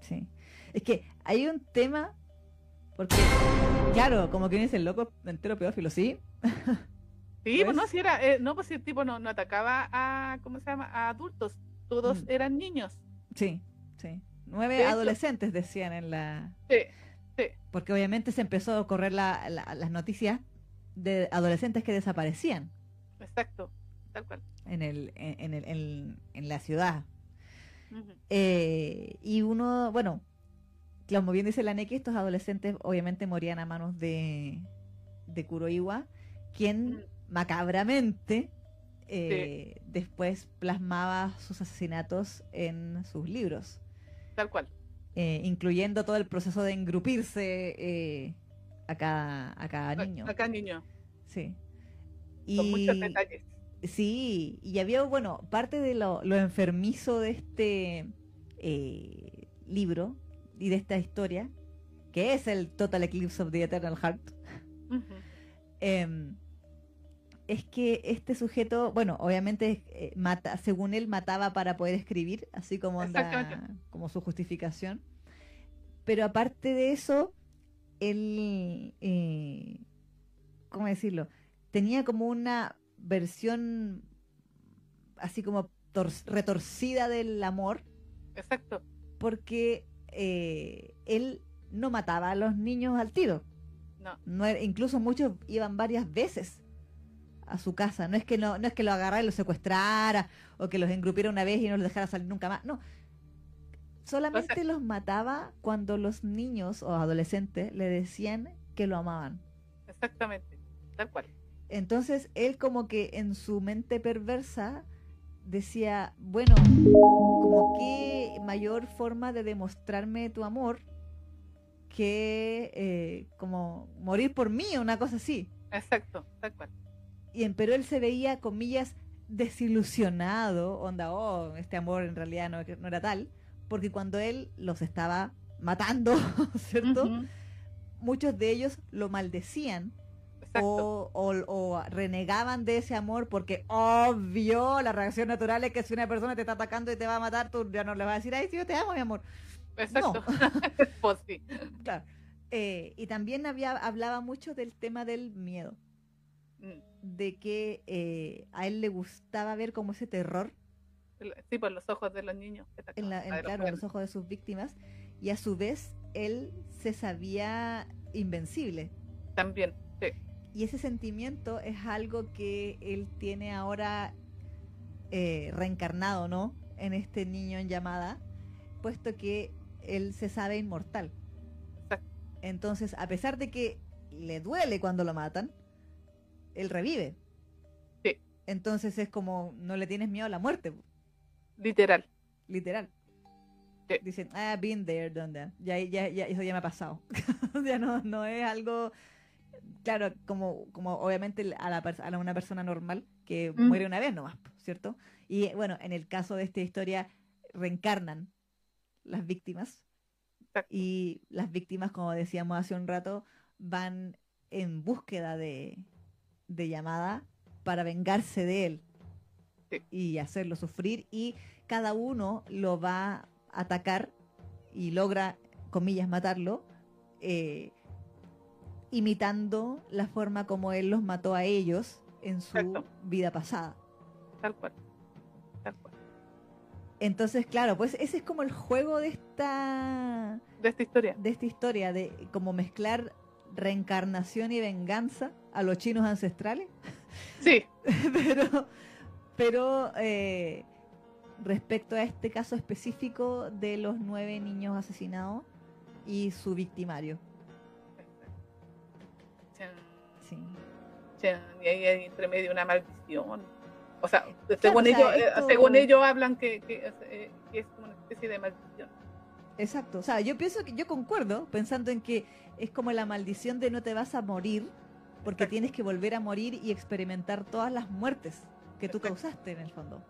Sí. Es que hay un tema, porque, claro, como que dice el loco entero pedófilo, sí. Sí, pues Pues- no, si era, eh, no, pues si el tipo no, no atacaba a, ¿cómo se llama? A adultos, todos Mm. eran niños. Sí, sí. Nueve De hecho- adolescentes decían en la. Sí, sí, Porque obviamente se empezó a correr la- la- las noticias de adolescentes que desaparecían exacto, tal cual. en, el, en, el- en- en la ciudad. Eh, y uno, bueno, como bien dice la Neki, estos adolescentes obviamente morían a manos de, de Kuroiwa, quien macabramente eh, después plasmaba sus asesinatos en sus libros, Tal cual. Eh, incluyendo todo el proceso de engrupirse eh, a, cada, a cada niño. Acá niño, Sí. con muchos Y, detalles. Sí, y había, bueno, parte de lo, lo enfermizo de este eh, libro y de esta historia que es el Total Eclipse of the Eternal Heart, es que este sujeto, bueno, obviamente eh, mata, según él mataba para poder escribir, así como como su justificación. Pero aparte de eso, él, eh, ¿cómo decirlo? Tenía como una versión así como retorcida del amor. Exacto. Porque eh, él no mataba a los niños al tiro. No. incluso muchos iban varias veces a su casa. No es que no, no es que lo agarrara y lo secuestrara o que los engrupiera una vez y no los dejara salir nunca más. No. Solamente los mataba cuando los niños o adolescentes le decían que lo amaban. Exactamente, tal cual. Entonces él como que en su mente perversa decía, bueno, como qué mayor forma de demostrarme tu amor que eh, como morir por mí, una cosa así. Exacto, tal cual. Y en, pero él se veía, comillas, desilusionado, onda, oh, este amor en realidad no, no era tal, porque cuando él los estaba matando, ¿cierto? Muchos de ellos lo maldecían o, o, renegaban de ese amor porque obvio la reacción natural es que si una persona te está atacando y te va a matar, tú ya no le vas a decir, ay, sí, yo te amo, mi amor. Exacto. pues sí. Claro. Eh, y también había, hablaba mucho del tema del miedo. De que eh, a él le gustaba ver como ese terror. Sí, por los ojos de los niños. En claro, en los ojos de sus víctimas. Y a su vez, él se sabía invencible. También, sí. Y ese sentimiento es algo que él tiene ahora eh, reencarnado, ¿no? En este niño en llamada, puesto que él se sabe inmortal. Entonces, a pesar de que le duele cuando lo matan, él revive. Sí. Entonces es como, no le tienes miedo a la muerte. Literal. Literal. Dicen, ah, been there, done Ya, ya, ya, eso ya me ha pasado. ya no, no es algo claro, como, como obviamente a, la, a una persona normal que mm. muere una vez nomás, ¿cierto? Y bueno, en el caso de esta historia, reencarnan las víctimas. Y las víctimas, como decíamos hace un rato, van en búsqueda de, de llamada para vengarse de él y hacerlo sufrir. Y cada uno lo va a atacar y logra, comillas, matarlo. Eh, imitando la forma como él los mató a ellos en su vida pasada. Tal cual. Tal cual. Entonces, claro, pues ese es como el juego de esta de esta historia. De esta historia de como mezclar reencarnación y venganza a los chinos ancestrales. Sí. pero pero eh, respecto a este caso específico de los nueve niños asesinados y su victimario. y ahí hay entre medio una maldición. O sea, según, ellos, eh, según ellos hablan que, eh, que, es como una especie de maldición. Exacto, o sea, yo pienso que yo concuerdo pensando en que es como la maldición de no te vas a morir porque tienes que volver a morir y experimentar todas las muertes que tú causaste en el fondo.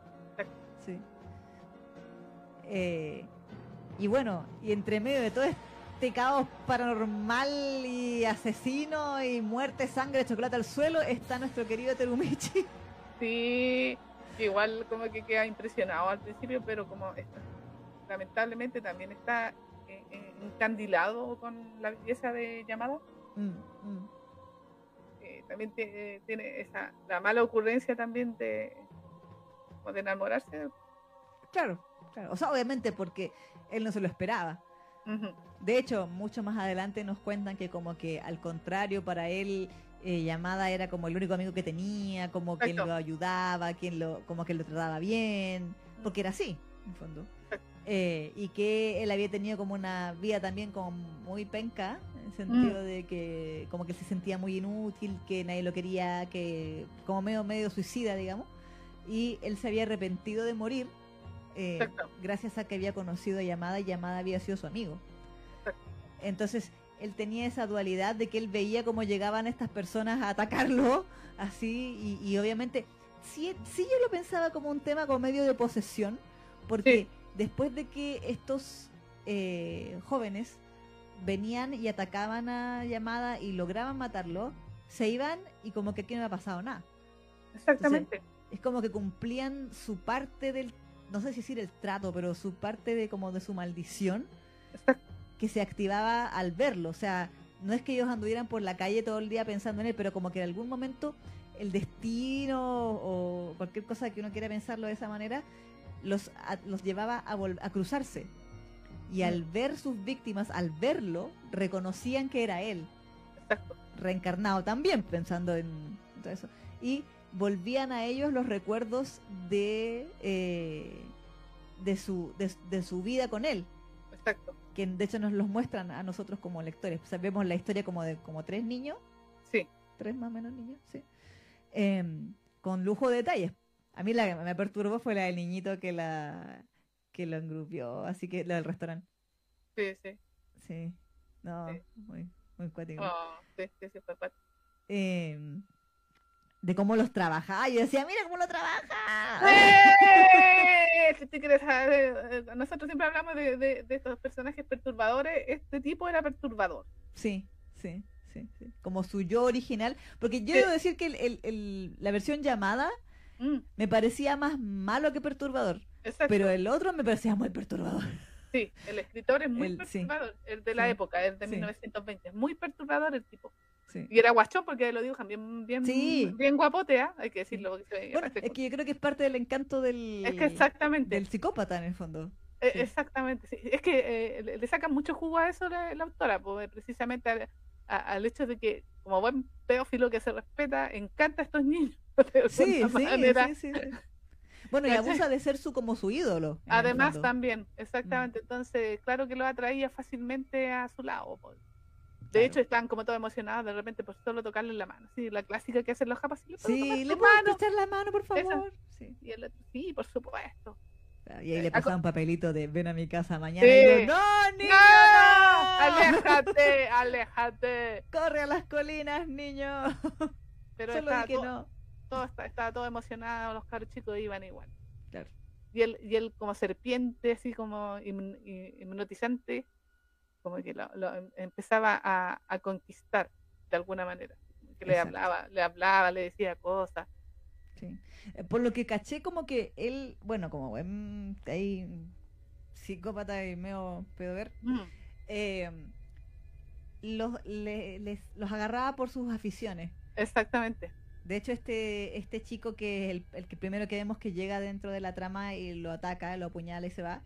Sí. Eh, y bueno, y entre medio de todo este caos paranormal y asesino y muerte, sangre, chocolate al suelo, está nuestro querido Terumichi. Sí, igual como que queda impresionado al principio, pero como está, lamentablemente también está encandilado con la belleza de llamada. Mm, mm. Eh, también tiene, esa la mala ocurrencia también de, de enamorarse. Claro, claro. O sea, obviamente porque él no se lo esperaba. De hecho, mucho más adelante nos cuentan que como que al contrario, para él eh, Llamada era como el único amigo que tenía, como quien lo ayudaba, quien lo, como que lo trataba bien, porque era así, en fondo. Eh, y que él había tenido como una vida también como muy penca, en el sentido mm. de que como que se sentía muy inútil, que nadie lo quería, que como medio medio suicida, digamos. Y él se había arrepentido de morir eh, gracias a que había conocido a Llamada y Llamada había sido su amigo. Entonces, él tenía esa dualidad de que él veía cómo llegaban estas personas a atacarlo, así, y, obviamente, sí, sí yo lo pensaba como un tema como medio de posesión, porque después de que estos eh, jóvenes venían y atacaban a Llamada y lograban matarlo, se iban y como que aquí no había pasado nada. Exactamente. Es como que cumplían su parte del, no sé si decir el trato, pero su parte de como de su maldición que se activaba al verlo. O sea, no es que ellos anduvieran por la calle todo el día pensando en él, pero como que en algún momento el destino o cualquier cosa que uno quiera pensarlo de esa manera los, a- los llevaba a, vol- a cruzarse. Y al ver sus víctimas, al verlo, reconocían que era él, Exacto. reencarnado también, pensando en todo eso. Y volvían a ellos los recuerdos de, eh, de, su, de, de su vida con él Exacto. que de hecho nos los muestran a nosotros como lectores. O sea, vemos la historia como de como tres niños, Sí. tres más o menos niños, sí. Em, con lujo de detalles. A mí la que me perturbó fue la del niñito que la que lo engrupió, así que la del restaurante. Sí, sí. Sí. No, Sí. muy, muy cuático. Oh, sí, sí, sí, fue pat- Em, de cómo los trabajaba. Yo decía, mira cómo lo trabaja. ¡Eh! Eh, nosotros siempre hablamos de, de- de estos personajes perturbadores. Este tipo era perturbador. Sí, sí, sí, sí. Como su yo original. Porque yo Sí. debo decir que el- el- el- la versión llamada Mm, me parecía más malo que perturbador. exacto. Pero el otro me parecía muy perturbador. Sí, el escritor es muy El- sí. perturbador. El de la Sí. época, el de Sí. 1920. Es muy perturbador el tipo. Sí. Y era guachón porque lo dibujan bien, bien, bien guapote, ¿ah? hay que decirlo. porque Bueno, es que yo creo que es parte del encanto del, es que exactamente. del psicópata en el fondo. Eh. Exactamente, sí. es que eh, le, sacan mucho jugo a eso la, la autora, pues, precisamente al, a- al hecho de que, como buen pedófilo que se respeta, encanta a estos niños. de Sí, sí, manera. sí, sí, sí. Bueno, y abusa de ser su como su ídolo. Además, también, exactamente. Entonces, claro que lo atraía fácilmente a su lado. pues. De Claro. hecho, están como todos emocionados de repente por solo tocarle la mano. Sí, la clásica que hacen los japas. ¿le puedo Sí, tomar le puedo mano? echar la mano, por favor. Sí. Y el otro, sí, por supuesto. Y ahí le Eh, pasaba un papelito de ven a mi casa mañana. Sí. Y yo, no, niño, ¡No! no! ¡Aléjate! ¡Aléjate! Corre a las colinas, niño. Pero Solo di que todo, no. Todo estaba todo emocionado, los caros chicos iban igual. Claro. Y él, y él como serpiente, así como hipn- hi- hipnotizante, como que lo, lo em- empezaba a, a conquistar de alguna manera. Que le hablaba, le hablaba, le decía cosas. Sí. Eh, Por lo que caché, como que él, bueno, como buen ahí psicópata y medio pedo ver, Mm, eh, los, le- les, los agarraba por sus aficiones. exactamente. De hecho, este, este chico que es el, el que primero que vemos que llega dentro de la trama y lo ataca, lo apuñala y se va,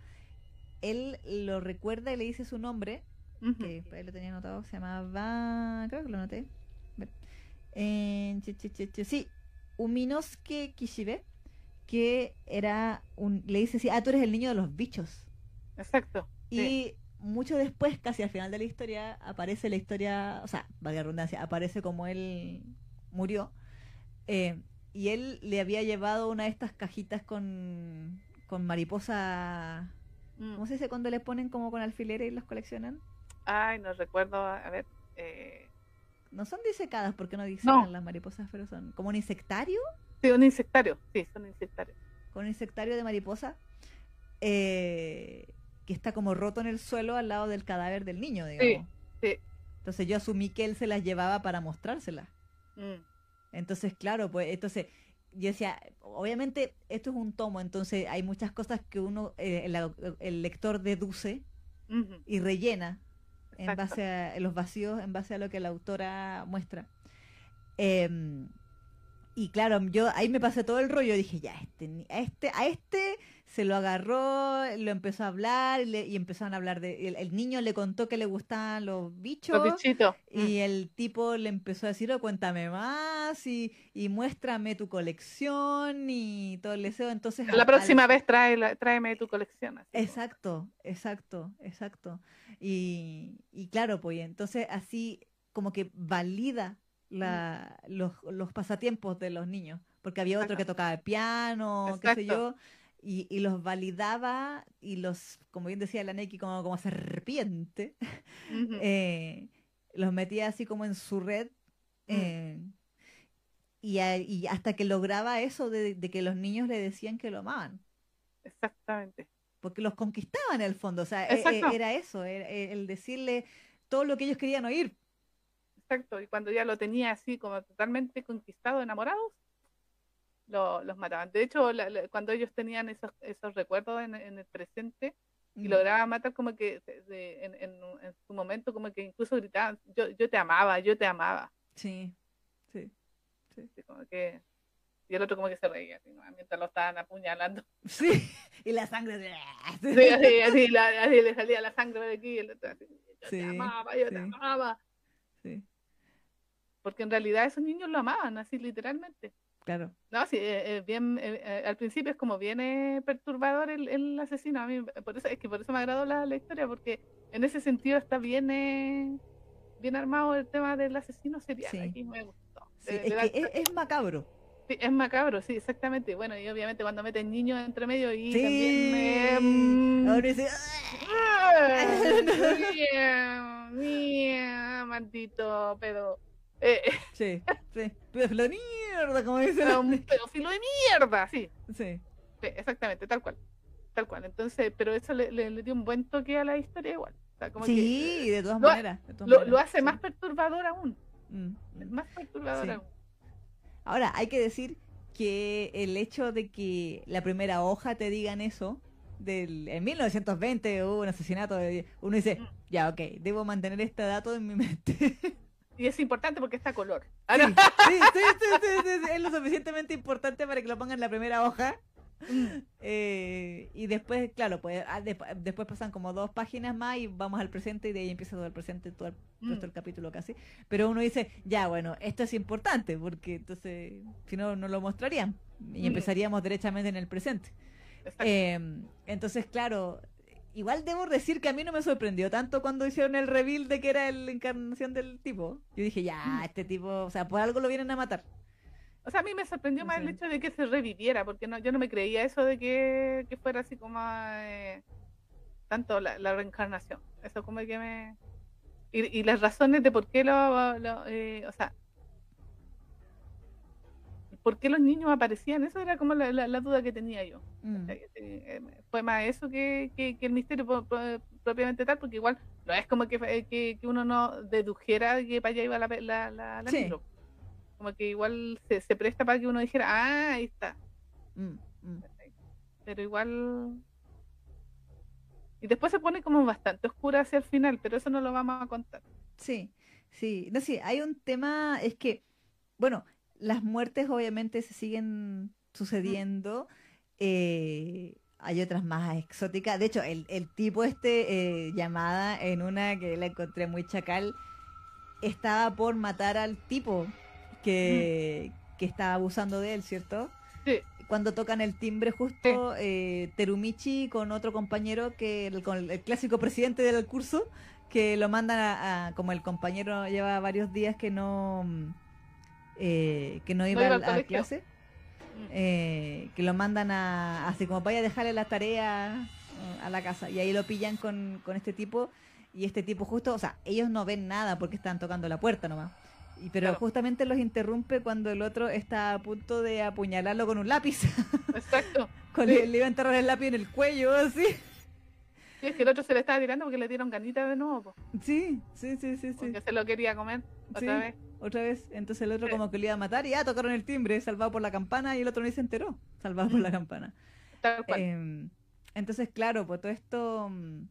él lo recuerda y le dice su nombre, Ujú. que por ahí lo tenía anotado, se llamaba, creo que lo ver. Eh, sí, Uminosuke Kishibe, que era un, le dice, sí, ah, tú eres el niño de los bichos. Exacto. Y sí. mucho después, casi al final de la historia, aparece la historia, o sea, valga redundancia, aparece como él murió. Eh, y él le había llevado una de estas cajitas con, con mariposa. Mm. ¿Cómo se dice cuando le ponen como con alfileres y los coleccionan? Ay, no recuerdo, a ver. eh, No son disecadas porque no disecan No. las mariposas, pero son como un insectario, sí, un insectario. Sí, son insectarios. con un insectario de mariposa, eh, que está como roto en el suelo al lado del cadáver del niño, digamos. sí. Entonces yo asumí que él se las llevaba para mostrárselas. Mm, Entonces, claro, pues entonces yo decía, obviamente esto es un tomo, entonces hay muchas cosas que uno, eh, el, el lector deduce y rellena en base a los vacíos, en base a lo que la autora muestra. Em, y claro, yo ahí me pasé todo el rollo, dije, ya, este, a este, a este se lo agarró, lo empezó a hablar y, le- y empezaron a hablar de, el, el niño le contó que le gustaban los bichos. Los bichitos. Mm, Y el tipo le empezó a decir, oh, cuéntame más y, y muéstrame tu colección y todo el deseo. Entonces, La al- próxima al- vez trae tráeme tu colección. así como. Exacto, exacto, exacto. Y, y claro, pues entonces así como que valida la, los, los pasatiempos de los niños, porque había otro que tocaba el piano, qué sé yo, y, y los validaba y los, como bien decía la Neki, como, como serpiente, eh, los metía así como en su red. Mm. eh, y, a- y hasta que lograba eso de, de que los niños le decían que lo amaban Exactamente. porque los conquistaba en el fondo, o sea, e- e- Exacto. era eso, era- e- el decirle, todo lo que ellos querían oír. Exacto, y cuando ya lo tenía así como totalmente conquistado, enamorados, lo- los mataban. De hecho, la- la- cuando ellos tenían esos, esos recuerdos en, en el presente y Mm. lograban matar como que de- de- en, en, en su momento como que incluso gritaban, yo, yo te amaba, yo te amaba. Sí, sí, Así como que, y el otro como que se reía así, ¿no? mientras lo estaban apuñalando. sí. Y la sangre. Sí, así, así, la- así le salía la sangre de aquí y el otro así, yo Sí, te amaba, yo sí. te amaba. Sí, Porque en realidad esos niños lo amaban, así literalmente. Claro. No, sí, eh, eh, bien, eh, eh, al principio es como bien eh, perturbador el, el asesino. A mí, por eso, es que por eso me agradó la, la historia, porque en ese sentido está bien, eh, bien armado el tema del asesino serial. Sí. Aquí me gustó. Sí, Le- es da- que es, es macabro. sí, es macabro, sí, exactamente. Bueno, y obviamente cuando meten niños entre medio y Sí. también... eh, Ahora dice, mía, mía, maldito pedo. Eh, sí, sí. Pero la mierda, como dicen. un pedófilo de mierda, sí. Sí, Sí, exactamente, tal cual. Tal cual. Entonces, pero eso le, le- le dio un buen toque a la historia igual. O sea, como sí, que de todas lo- maneras. de todas lo, maneras, lo hace sí. más perturbador aún. Mm, mm. Más perturbador Sí. aún. Ahora, hay que decir que el hecho de que la primera hoja te digan eso, del, en 1920 hubo un asesinato, de- uno dice, Mm. ya, ok, debo mantener este dato en mi mente. Y es importante porque está color. Sí, Ah, sí, sí, sí, sí, sí, sí, es lo suficientemente importante para que lo pongan en la primera hoja. Eh, y después, claro, pues ah, desp- después pasan como dos páginas más y vamos al presente y de ahí empieza todo el presente, todo el mm. capítulo casi. Pero uno dice, ya, bueno, esto es importante porque entonces, si no, no lo mostrarían y Mm. empezaríamos derechamente en el presente. Eh, entonces, claro, igual debo decir que a mí no me sorprendió tanto cuando hicieron el reveal de que era la encarnación del tipo. Yo dije, ya, Mm. este tipo, o sea, por algo lo vienen a matar. O sea, a mí me sorprendió más el hecho de que se reviviera, porque no, yo no me creía eso de que, que fuera así como eh, tanto la, la reencarnación. Eso como que me... Y, y las razones de por qué lo... lo, eh, o sea, por qué los niños aparecían, eso era como la, la- la duda que tenía yo. Mm. Eh, eh, fue más eso que, que- que el misterio pro- pro- propiamente tal, porque igual no es como que, eh, que, que uno no dedujera que para allá iba la, la, la, la Sí. Como que igual se, se presta para que uno dijera, ah, ahí está. Mm, mm. Pero igual... Y después se pone como bastante oscura hacia el final, pero eso no lo vamos a contar. Sí, sí, no sé, hay un tema, es que, bueno, las muertes obviamente se siguen sucediendo, eh, hay otras más exóticas, de hecho, el, el tipo este, eh, llamada en una que la encontré muy chacal, estaba por matar al tipo que, que estaba abusando de él, ¿cierto? Sí. Cuando tocan el timbre justo eh, Terumichi con otro compañero que el, con el clásico presidente del curso que lo mandan a, a- como el compañero lleva varios días que no eh, que no iba, iba al- al a, clase Mm. eh, que lo mandan a así como vaya a dejarle la tarea eh, a la casa y ahí lo pillan con, con este tipo y este tipo justo, o sea, ellos no ven nada porque están tocando la puerta nomás. Y, pero Claro. justamente los interrumpe cuando el otro está a punto de apuñalarlo con un lápiz. Exacto. Con- Sí. le, le iba a enterrar el lápiz en el cuello, así. Sí, es que el otro se le estaba tirando porque le dieron ganitas de nuevo, po, Sí, sí, sí, sí, sí. porque se lo quería comer otra Sí, vez. Otra vez. Entonces el otro como que le iba a matar y ya tocaron el timbre, salvado por la campana, y el otro ni se enteró, salvado por la campana. Tal cual. Em, entonces, claro, pues todo esto. mm,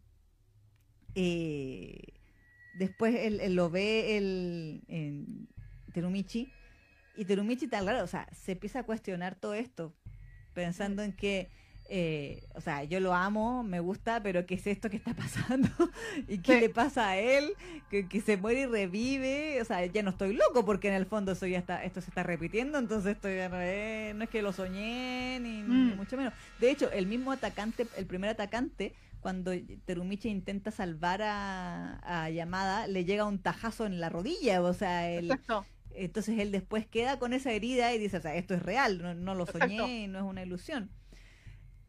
eh, después él, él lo ve el, en Terumichi. Y Terumichi, tal, claro, o sea, se empieza a cuestionar todo esto, pensando en que. Eh, o sea, yo lo amo, me gusta, pero ¿qué es esto que está pasando? ¿Y qué Sí. le pasa a él? Que, que se muere y revive. O sea, ya no estoy loco porque en el fondo eso ya está, esto se está repitiendo, entonces esto ya no es, no es que lo soñé, ni, ni Mm. mucho menos. De hecho, el mismo atacante, el primer atacante, cuando Terumichi intenta salvar a, a Yamada, le llega un tajazo en la rodilla, o sea, él, Exacto. entonces él después queda con esa herida y dice, o sea, esto es real, no, no lo Exacto. soñé, no es una ilusión.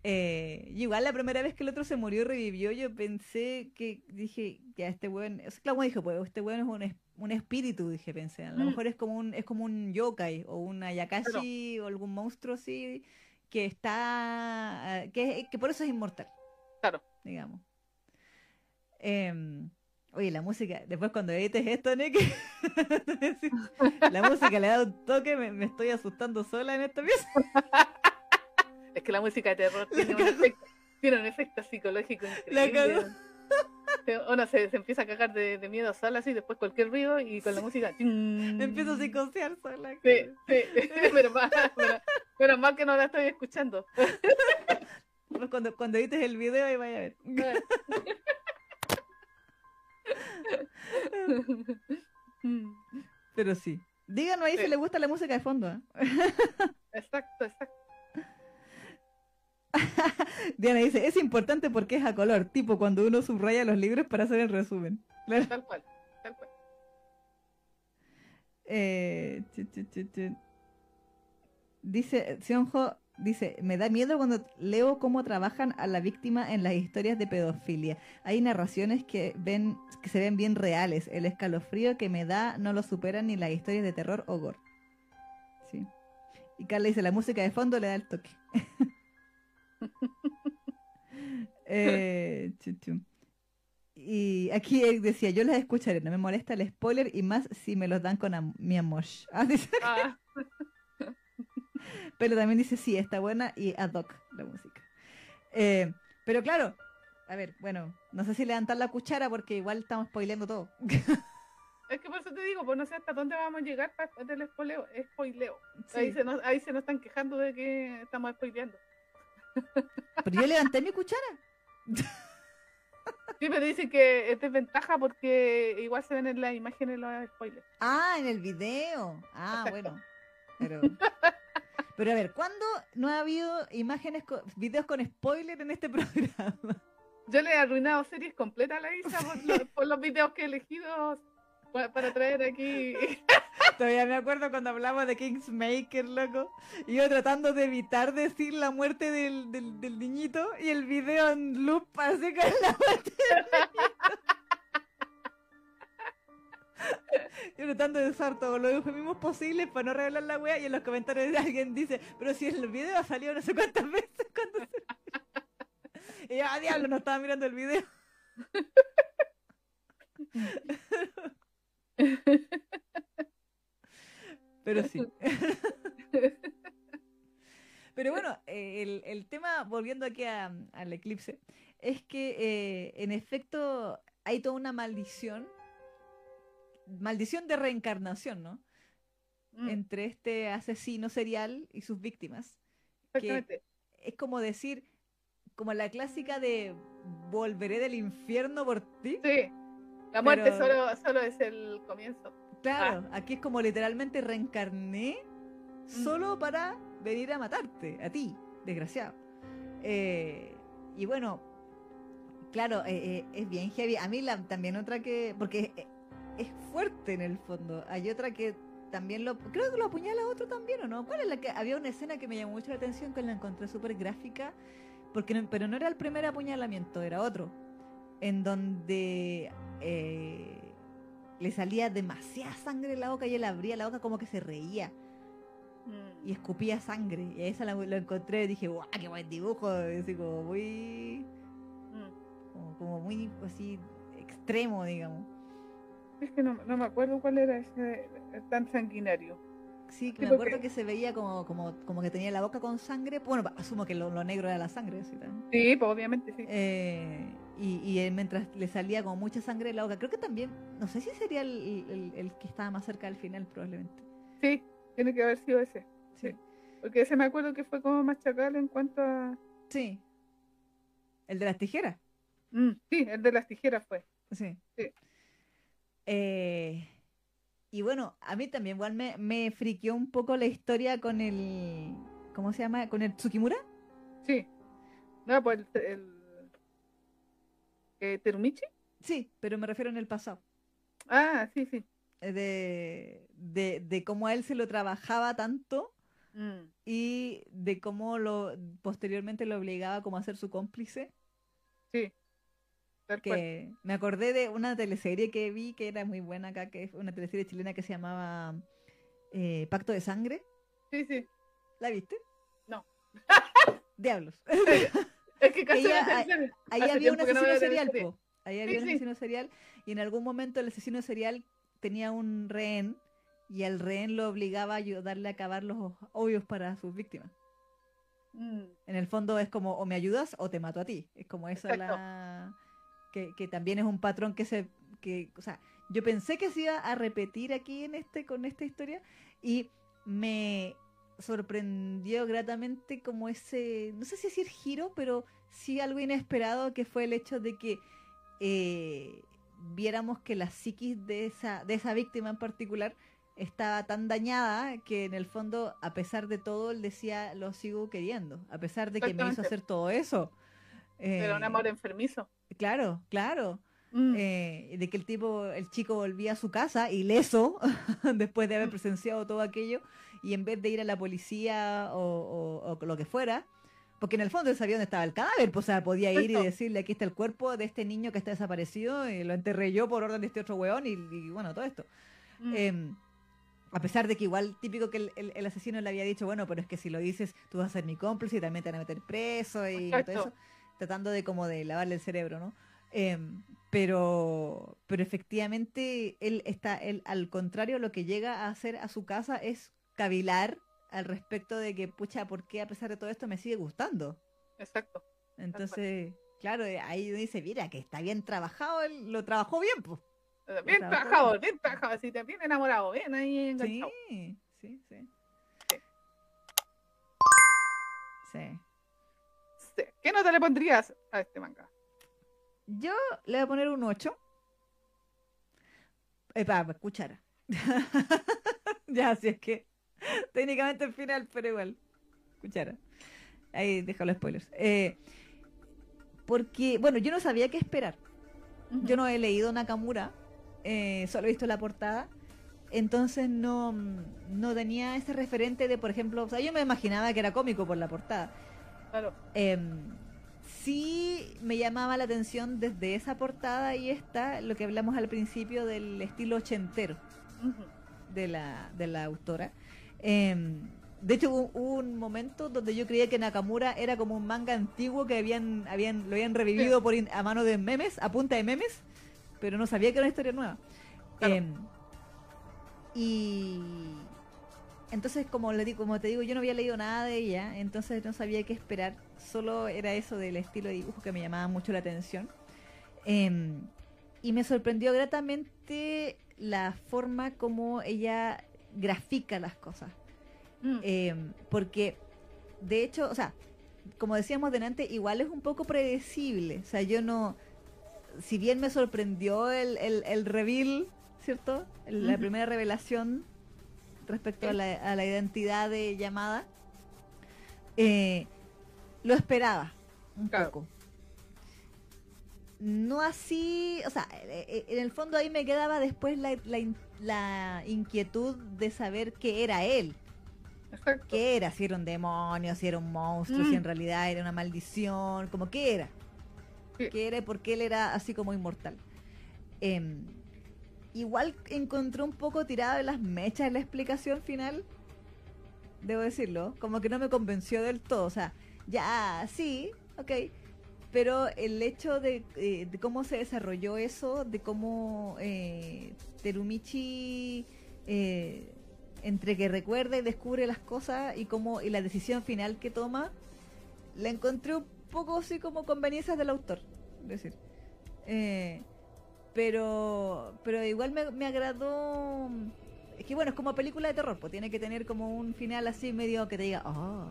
Eh, y igual la primera vez que el otro se murió y revivió, yo pensé que dije, ya este weón, o sea, claro, como dije, pues este weón es un, es- un espíritu, dije, pensé, a lo Mm. mejor es como un, es como un yokai o un ayakashi o algún monstruo así que está, eh, que, que por eso es inmortal Claro. digamos. Em, Oye, la música, después cuando edites esto, Nick, la música le da un toque, me, me estoy asustando sola en esta pieza. Es que la música de terror tiene un, efecto, tiene un efecto psicológico La increíble. cagó. Se- Uno se, se empieza a cagar de, de miedo sola así, después cualquier ruido y con la música. empiezo a psicosear sola. Sí, sí, pero más, pero, pero más que no la estoy escuchando. Cuando, cuando edites el video ahí vaya a ver. Pero sí. Díganos ahí Sí. si les gusta la música de fondo. ¿eh? Exacto, exacto. Diana dice, es importante porque es a color, tipo cuando uno subraya los libros para hacer el resumen. Claro. Tal cual, tal cual. Eh, chu, chu, chu, chu. Dice, Sionjo dice, me da miedo cuando leo cómo trabajan a la víctima en las historias de pedofilia. Hay narraciones que ven, que se ven bien reales. El escalofrío que me da no lo superan ni las historias de terror o gore. Sí. Y Carla dice, la música de fondo le da el toque. Eh. Y aquí decía, yo las escucharé, no me molesta el spoiler y más si me los dan con am- mi amor. Ah, dice, Ah, pero también dice, sí, está buena y ad hoc la música. Eh, pero claro, a ver, bueno, no sé si levantar la cuchara porque igual estamos spoileando todo. es que por eso te digo, pues no sé hasta dónde vamos a llegar para después del spoileo. spoileo. Sí, Ahí, se nos, ahí se nos están quejando de que estamos spoileando. Pero yo levanté mi cuchara. Sí, pero dicen que es desventaja porque igual se ven en las imágenes los spoilers. Ah, en el video. Ah, Exacto. bueno. Pero, pero a ver, ¿cuándo no ha habido imágenes, con, videos con spoiler en este programa? Yo le he arruinado series completas a la Isa por, lo- por los videos que he elegido pa- para traer aquí. Todavía me acuerdo cuando hablamos de Kingsmaker, loco. Y yo tratando de evitar decir la muerte del, del, niñito y el video en loop así con la muerte del niñito. Yo tratando de usar todos los eufemismos posibles para no revelar la wea y en los comentarios alguien dice, pero si el video ha salido no sé cuántas veces cuando se... Y yo, ah, diablo, no estaba mirando el video. Pero sí. Pero bueno, eh, el, el tema, volviendo aquí a- al eclipse, es que eh, en efecto hay toda una maldición, maldición de reencarnación, ¿no? Mm, Entre este asesino serial y sus víctimas. exactamente. Es como decir, como la clásica de volveré del infierno por ti. Sí. La muerte Pero- solo, solo es el comienzo. Claro, aquí es como literalmente reencarné solo para venir a matarte, a ti, desgraciado. Eh, y bueno, claro, eh, eh, es bien heavy. A mí la, también otra que, porque es, es fuerte en el fondo. Hay otra que también lo, creo que lo apuñala otro también, ¿o no? ¿Cuál es la que, había una escena que me llamó mucho la atención, que la encontré súper gráfica, porque no- pero no era el primer apuñalamiento, era otro, en donde... eh, le salía demasiada sangre en la boca y él abría la boca como que se reía Mm. y escupía sangre. Y a esa la, lo encontré y dije, ¡guau, qué buen dibujo! Y así como muy, Mm. como, como muy así extremo, digamos. Es que no, no me acuerdo cuál era ese tan sanguinario. Sí, que Sí, me acuerdo porque- que se veía como, como, como que tenía la boca con sangre. Bueno, asumo que lo, lo negro era la sangre, así también. Sí, pues obviamente sí. Eh, y, y él mientras le salía como mucha sangre en la boca, creo que también, no sé si sería el, el- el que estaba más cerca del final, probablemente. Sí, tiene que haber sido ese. Sí. Sí. Porque ese me acuerdo que fue como machacal en cuanto a. Sí. El de las tijeras. Mm, sí, el de las tijeras fue. Sí. Sí. Eh, y bueno, a mí también igual me, me friqueó un poco la historia con el. ¿Cómo se llama? ¿Con el Tsukimura? Sí. No, pues el. el eh, ¿Terumichi? Sí, pero me refiero en el pasado. Ah, sí, sí. Eh, De, de, de cómo a él se lo trabajaba tanto Mm, y de cómo lo posteriormente lo obligaba como a ser su cómplice. sí. Tal cual. Que me acordé de una teleserie que vi que era muy buena acá, que es una teleserie chilena que se llamaba eh, Pacto de Sangre. Sí, sí. ¿La viste? No. Diablos. Es que casi Ella-. Ahí había un no asesino serial, po. Ahí había Sí, un sí. asesino serial y en algún momento el asesino serial tenía un rehén y al rehén lo obligaba a ayudarle a acabar los hoyos para sus víctimas. Mm, En el fondo es como o me ayudas o te mato a ti. Es como esa Exacto. la que, que también es un patrón que se que, o sea, yo pensé que se iba a repetir aquí en este con esta historia y me sorprendió gratamente como ese, no sé si decir giro, pero sí algo inesperado que fue el hecho de que eh, viéramos que la psiquis de esa, de esa víctima en particular estaba tan dañada que en el fondo, a pesar de todo, él decía, lo sigo queriendo, a pesar de que me hizo hacer todo eso. Era un Eh, amor enfermizo. Claro, claro. Mm, Eh, de que el tipo, el chico volvía a su casa ileso después de haber presenciado todo aquello y en vez de ir a la policía o, o- o lo que fuera, porque en el fondo él sabía dónde estaba el cadáver, pues, o sea, podía ir y decirle aquí está el cuerpo de este niño que está desaparecido y lo enterré yo por orden de este otro weón y, y bueno, todo esto. mm, Em, a pesar de que igual típico que el, el- el asesino le había dicho, bueno, pero es que si lo dices, tú vas a ser mi cómplice y también te van a meter preso y todo eso, tratando de como de lavarle el cerebro, ¿no? Em, pero, pero efectivamente él está, él al contrario, lo que llega a hacer a su casa es cavilar al respecto de que, pucha, ¿por qué a pesar de todo esto me sigue gustando? exacto. Entonces, claro, eh, ahí dice, mira, que está bien trabajado, él lo trabajó bien, pues. Bien trabajado, bien trabajado, así, bien enamorado, bien ahí Sí, enganchado. sí, sí. Sí. Sí. Sí. ¿Qué nota le pondrías a este manga? Yo le voy a poner un 8. Epa, cuchara. ya, así es que técnicamente el final, pero igual. Cuchara. Ahí dejo los spoilers. Eh, porque, bueno, yo no sabía qué esperar. Yo no he leído Nakamura, eh, solo he visto la portada. Entonces no, no tenía ese referente de, por ejemplo, o sea, yo me imaginaba que era cómico por la portada. Claro. Em, sí me llamaba la atención desde esa portada y esta, lo que hablamos al principio del estilo ochentero de la, de la autora. Em, de hecho, hubo, un momento donde yo creía que Nakamura era como un manga antiguo que habían, habían, lo habían revivido por in- a mano de memes, a punta de memes, pero no sabía que era una historia nueva. Claro. Em, y entonces, como, le digo, como te digo, yo no había leído nada de ella, entonces no sabía qué esperar. Solo era eso del estilo de dibujo que me llamaba mucho la atención. Em, y me sorprendió gratamente la forma como ella grafica las cosas. Mm, Eh, porque, de hecho, o sea, como decíamos delante, igual es un poco predecible. O sea, yo no. Si bien me sorprendió el, el, el reveal, ¿cierto? La primera revelación respecto a la, a la identidad de llamada, eh, lo esperaba un Claro. poco. No así, o sea, eh, eh, en el fondo ahí me quedaba después la, la la inquietud de saber qué era él exacto. qué era, si era un demonio, si era un monstruo, si Mm. en realidad era una maldición, como qué era. Sí. ¿Qué era y por qué él era así como inmortal? Em, igual encontré un poco tirada de las mechas la explicación final, debo decirlo, como que no me convenció del todo, o sea, ya, sí, ok, pero el hecho de, eh, de cómo se desarrolló eso, de cómo eh, Terumichi eh, entre que recuerda y descubre las cosas y cómo y la decisión final que toma, la encontré un poco así como conveniencias del autor, es decir, eh, pero pero igual me, me agradó. Es que bueno, es como película de terror, pues tiene que tener como un final así medio que te diga, oh.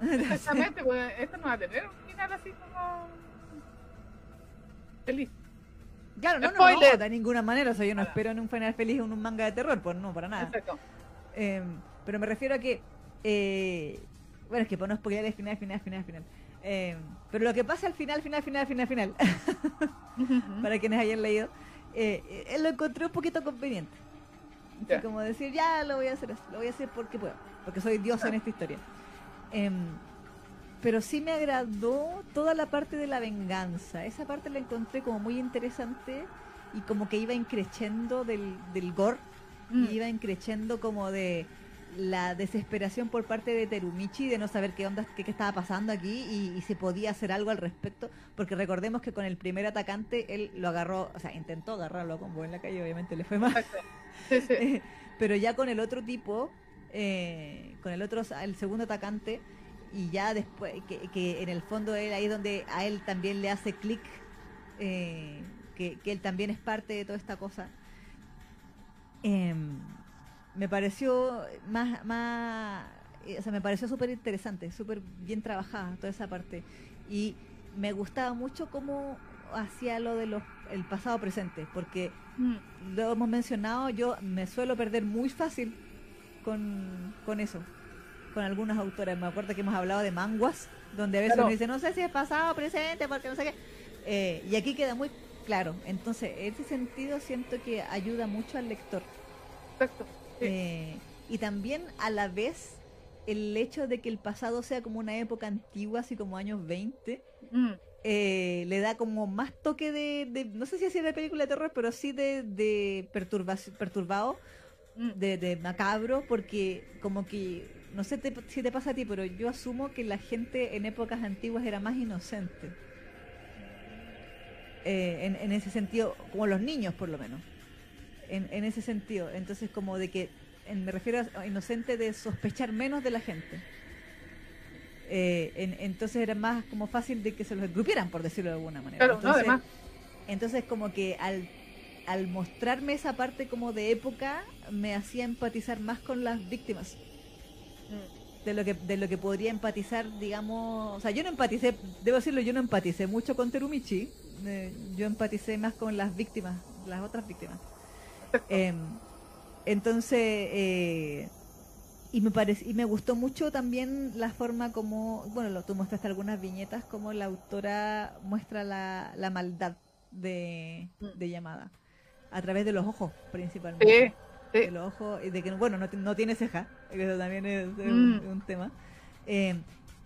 Exactamente, pues esto no va a tener un final así como feliz. Claro, no, no, no, de ninguna manera. O sea, yo no espero en un final feliz en un manga de terror, pues no, para nada. Exacto. Eh, pero me refiero a que. eh, bueno, es que para no spoiler el final, final, final, final. Eh, pero lo que pasa al final, final, final, final, final, para quienes hayan leído, eh, eh, lo encontré un poquito conveniente. Así como decir, ya lo voy a hacer, así, lo voy a hacer porque puedo, porque soy diosa en esta historia. Pero sí me agradó toda la parte de la venganza. Esa parte la encontré como muy interesante y como que iba increciendo del, del gore Mm, y iba increciendo como de la desesperación por parte de Terumichi de no saber qué onda, qué, qué estaba pasando aquí y, y si podía hacer algo al respecto, porque recordemos que con el primer atacante él lo agarró, o sea, intentó agarrarlo a combo en la calle, obviamente le fue mal. Exacto. Sí, sí. Pero ya con el otro tipo, eh, con el otro, el segundo atacante, y ya después, que, que en el fondo él ahí es donde a él también le hace clic, eh, que, que él también es parte de toda esta cosa. Em, me pareció más, más eh, o sea, me pareció súper interesante, súper bien trabajada toda esa parte. Y me gustaba mucho cómo hacía lo de los el pasado presente, porque Mm. lo hemos mencionado, yo me suelo perder muy fácil con, con eso, con algunas autoras. Me acuerdo que hemos hablado de manguas, donde a veces Claro. uno dice, no sé si es pasado o presente, porque no sé qué. Eh, y aquí queda muy claro. Entonces, en ese sentido siento que ayuda mucho al lector. Exacto. Sí. Eh, y también a la vez el hecho de que el pasado sea como una época antigua, así como años 20, Mm. eh, le da como más toque de, de- no sé si así de película de terror, pero sí de, de perturbación, perturbado, Mm. de, de macabro, porque como que, no sé te- si te pasa a ti, pero yo asumo que la gente en épocas antiguas era más inocente. Eh, en, en ese sentido, como los niños por lo menos. En, en ese sentido, entonces como de que, en- me refiero a inocente de sospechar menos de la gente. Eh, en- entonces era más como fácil de que se los grupieran, por decirlo de alguna manera. Claro, no, entonces, además. entonces como que al, al mostrarme esa parte como de época, me hacía empatizar más con las víctimas. De lo que de lo que podría empatizar, digamos, o sea, yo no empaticé, debo decirlo, yo no empaticé mucho con Terumichi, eh, yo empaticé más con las víctimas, las otras víctimas. Em, entonces, eh, y me parece, y me gustó mucho también la forma como, bueno, lo, tú mostraste algunas viñetas, como la autora muestra la, la maldad de, Mm. de llamada, a través de los ojos principalmente Sí, sí. de los ojos de que bueno no, no tiene ceja que eso también es, Mm. un, un tema Eh,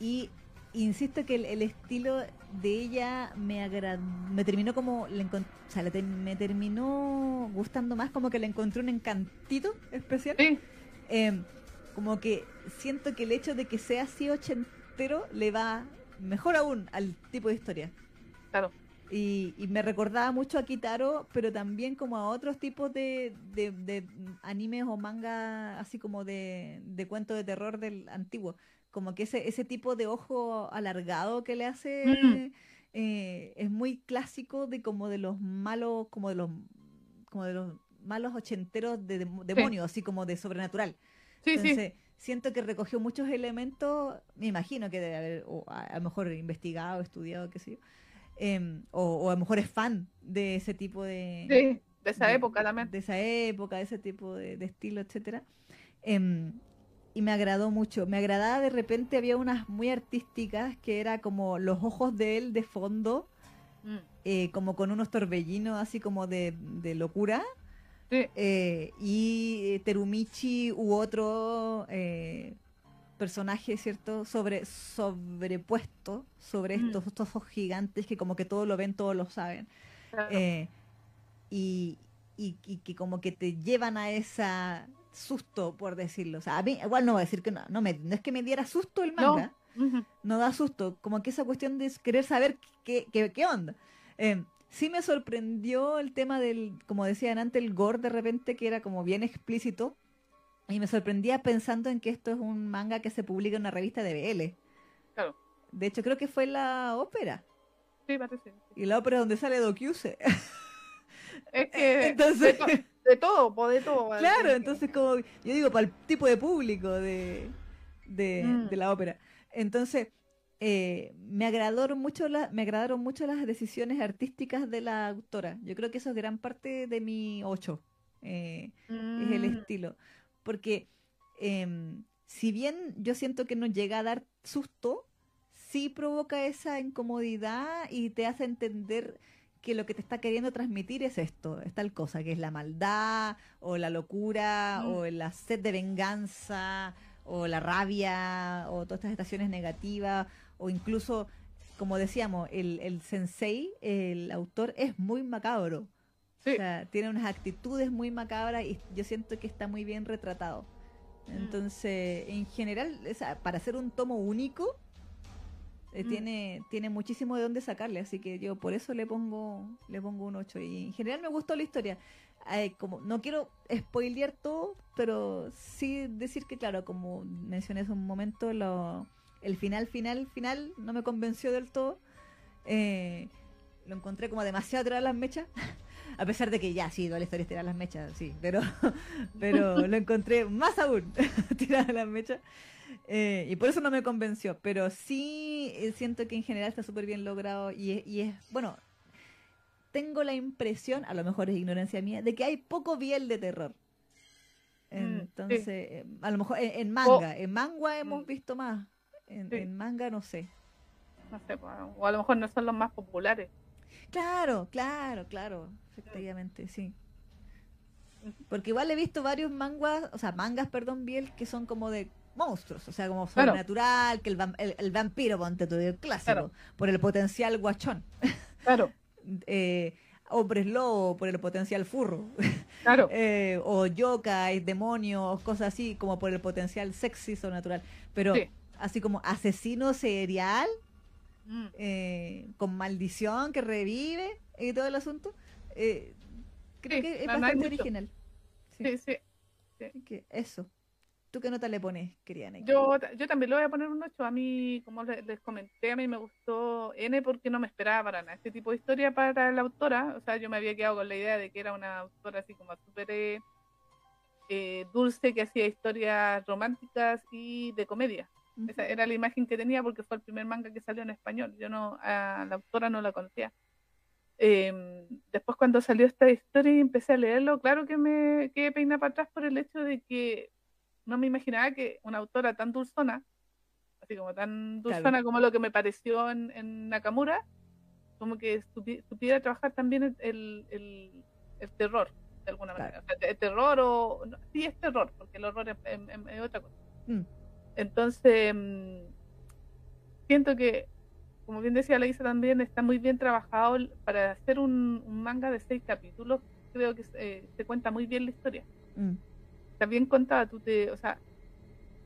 y insisto que el, el estilo de ella me agra- me terminó como le o sea, le te- me terminó gustando más como que le encontré un encantito especial Sí, Eh, como que siento que el hecho de que sea así ochentero le va mejor aún al tipo de historia claro. Y, y me recordaba mucho a Kitaro, pero también como a otros tipos de, de, de animes o manga, así como de, de cuento de terror del antiguo. Como que ese, ese tipo de ojo alargado que le hace Mm. eh, es muy clásico de como de los malos, como de los como de los malos ochenteros de dem- demonios, así como de sobrenatural. Sí, sí. Entonces, siento que recogió muchos elementos, me imagino que debe haber, o a, a lo mejor investigado, estudiado, qué sé yo, em, o, o a lo mejor es fan de ese tipo de, Sí, de esa de- época también. de esa época, de ese tipo de, de estilo, etcétera. Em, y me agradó mucho. Me agradaba de repente, había unas muy artísticas que era como los ojos de él de fondo, Mm. eh, como con unos torbellinos así como de, de locura. Sí, Eh, y eh, Terumichi u otro eh, personaje, ¿cierto? Sobre, sobrepuesto sobre Mm. estos, estos ojos gigantes que como que todos lo ven, todos lo saben. claro. Eh, y, y, y que como que te llevan a esa susto, por decirlo. O sea, a mí, igual no voy a decir que no, no, me, no es que me diera susto el No. manga, Ujú. no da susto, como que esa cuestión de querer saber qué, qué, qué onda. Eh, sí me sorprendió el tema del, como decían antes, el gore de repente, que era como bien explícito. Y me sorprendía pensando en que esto es un manga que se publica en una revista de BL. Claro. De hecho, creo que fue la ópera. Sí, parece. Y la ópera donde sale Dokyuse. Es que Entonces- de, to- de todo, po, de todo. Claro, Eh, entonces como, yo digo, para el tipo de público de, de, Mm. de la ópera. Entonces, eh, me agradaron mucho la, me agradaron mucho las decisiones artísticas de la autora. Yo creo que eso es gran parte de mi 8. es el mm, estilo. Porque em, si bien yo siento que nos llega a dar susto, sí provoca esa incomodidad y te hace entender que lo que te está queriendo transmitir es esto, es tal cosa, que es la maldad o la locura Mm. o la sed de venganza o la rabia o todas estas estaciones negativas o incluso, como decíamos, el, el sensei, el autor, es muy macabro. Sí. O sea, tiene unas actitudes muy macabras y yo siento que está muy bien retratado. Entonces, en general, o sea, para hacer un tomo único, eh, Mm. tiene, tiene muchísimo de dónde sacarle, así que yo por eso le pongo, le pongo un 8. Y en general me gustó la historia. Eh, como no quiero spoilear todo, pero sí decir que, claro, como mencioné hace un momento, lo, el final, final, final no me convenció del todo. Eh, lo encontré como demasiado tirar las mechas. A pesar de que ya sí, la historia es tirar las mechas, sí, pero, pero lo encontré más aún tirar las mechas. Eh, y por eso no me convenció, pero sí eh, siento que en general está súper bien logrado y es, y es, bueno, tengo la impresión, a lo mejor es ignorancia mía, de que hay poco biel de terror. Mm, Entonces, sí. eh, a lo mejor en, en manga, en manga hemos Mm. visto más, en, Sí. en manga no sé. No sé, o a lo mejor no son los más populares. Claro, claro, claro, efectivamente, sí. Porque igual he visto varios mangas, o sea, mangas, perdón, biel, que son como de monstruos, o sea, como Claro. sobrenatural, que el, vam- el, el vampiro, ponte el clásico, Claro. por el potencial guachón. Claro, Eh, hombres lobo, por el potencial furro. claro. Eh, o yokai, demonios, cosas así, como por el potencial sexy, sobrenatural. Pero Sí. así como asesino serial, Mm. eh, con maldición que revive y todo el asunto, eh, creo Sí, que es bastante original. Sí, Sí, eso. ¿Tú qué nota le pones, querida? Yo, yo también le voy a poner un 8. A mí, como le- les, comenté, a mí me gustó N porque no me esperaba para nada este tipo de historia para la autora. O sea, yo me había quedado con la idea de que era una autora así como súper eh, eh, dulce, que hacía historias románticas y de comedia. Esa era la imagen que tenía porque fue el primer manga que salió en español. Yo no, a la autora no la conocía. Eh, después cuando salió esta historia y empecé a leerlo, claro que me quedé peinada para atrás por el hecho de que no me imaginaba que una autora tan dulzona, así como tan Claro. dulzona como lo que me pareció en, en Nakamura, como que supi- supiera trabajar también el, el, el- el terror, de alguna Claro. manera. O sea, el terror o... no, sí es terror, porque el horror es, es- es- es otra cosa. Mm. Entonces, mm, siento que, como bien decía la Isa también, está muy bien trabajado para hacer un, un manga de seis capítulos. Creo que eh, se cuenta muy bien la historia. Mm. Está bien contada, tú te, o sea,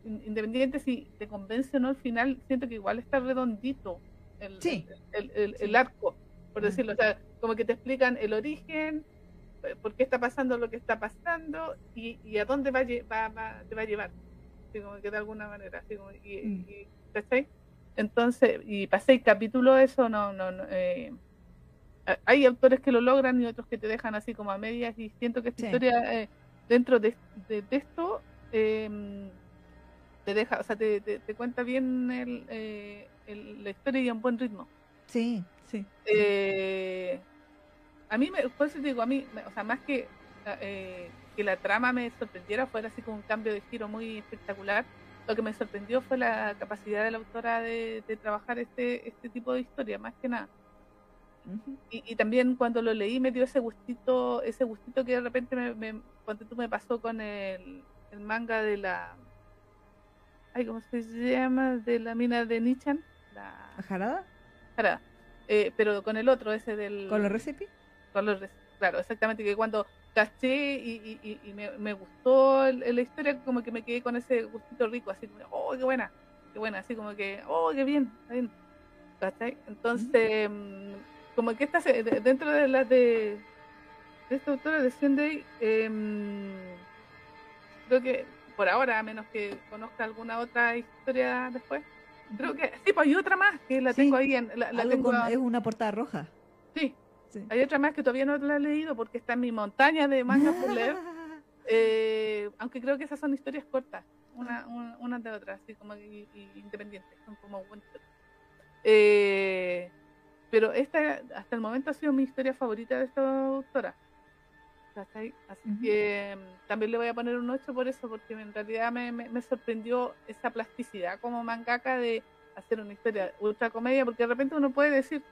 in- independiente si te convence o no al final, siento que igual está redondito el, Sí. el, el- el arco, por Mm. decirlo. O sea, como que te explican el origen, eh, por qué está pasando lo que está pasando y, y a dónde va, va, va- te va a llevar. Así como que de alguna manera. Así como, y, Mm. y- ¿cachai? Entonces, y para seis capítulos, eso no. no, no, eh, hay autores que lo logran y otros que te dejan así como a medias. Y siento que esta Sí. historia, eh, dentro de, de- de esto, eh, te deja, o sea, te, te- te cuenta bien el, eh, el- la historia y a un buen ritmo. Sí, sí. Eh, a mí, me, por eso te digo, a mí, me- o sea, más que, que la trama me sorprendiera, fuera así con un cambio de giro muy espectacular, lo que me sorprendió fue la capacidad de la autora de, de trabajar este, este tipo de historia, más que nada. Y, y también cuando lo leí me dio ese gustito, ese gustito que de repente me, me cuando tú me pasó con el, el manga de la, ay, ¿cómo se llama? De la mina de Nichan, la ¿La jarada? Jara. Eh, pero con el otro, ese del... ¿Con los recipes? con los claro, exactamente, que cuando caché y, y- me, me gustó la historia, como que me quedé con ese gustito rico, así como, oh, qué buena, qué buena, así como que, oh, qué bien, está bien, ¿cachai? Entonces, mm, como que esta, dentro de las de, de esta autora de Sunday, em, creo que por ahora, a menos que conozca alguna otra historia después, creo que, sí, pues hay otra más, que la Sí, tengo ahí, en, la, la tengo, con- es una portada roja. sí, Sí. hay otra más que todavía no la he leído porque está en mi montaña de mangas por leer. Eh, aunque creo que esas son historias cortas, una, una, unas de otras, así como y- y independientes, son como. Eh, pero esta hasta el momento ha sido mi historia favorita de esta autora. Así Ujú. que mm, también le voy a poner un 8 por eso, porque en realidad me, me, me sorprendió esa plasticidad como mangaka de hacer una historia ultra comedia, porque de repente uno puede decir,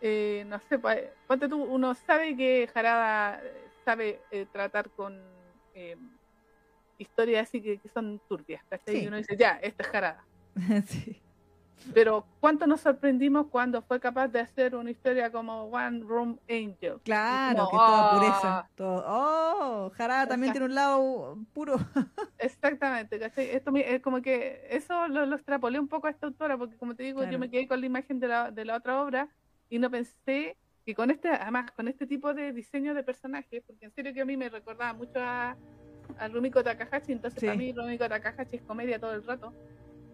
eh, no sé, ponte tú, uno sabe que Jarada eh, sabe eh, tratar con eh, historias así que, que son turbias, ¿cachai? Sí. Y uno dice, ya, esta es Jarada. sí. Pero cuánto nos sorprendimos cuando fue capaz de hacer una historia como One Room Angel. Claro, que toda pureza. Todo. Oh, Jarada también tiene un lado puro. Exactamente, ¿cachai? Esto es como que eso lo, lo, extrapolé un poco a esta autora, porque como te digo, yo me quedé con la imagen de la, de la otra obra y no pensé que con este, además, con este tipo de diseño de personajes, porque en serio que a mí me recordaba mucho a, a Rumiko Takahashi, entonces para mí Rumiko Takahashi es comedia todo el rato.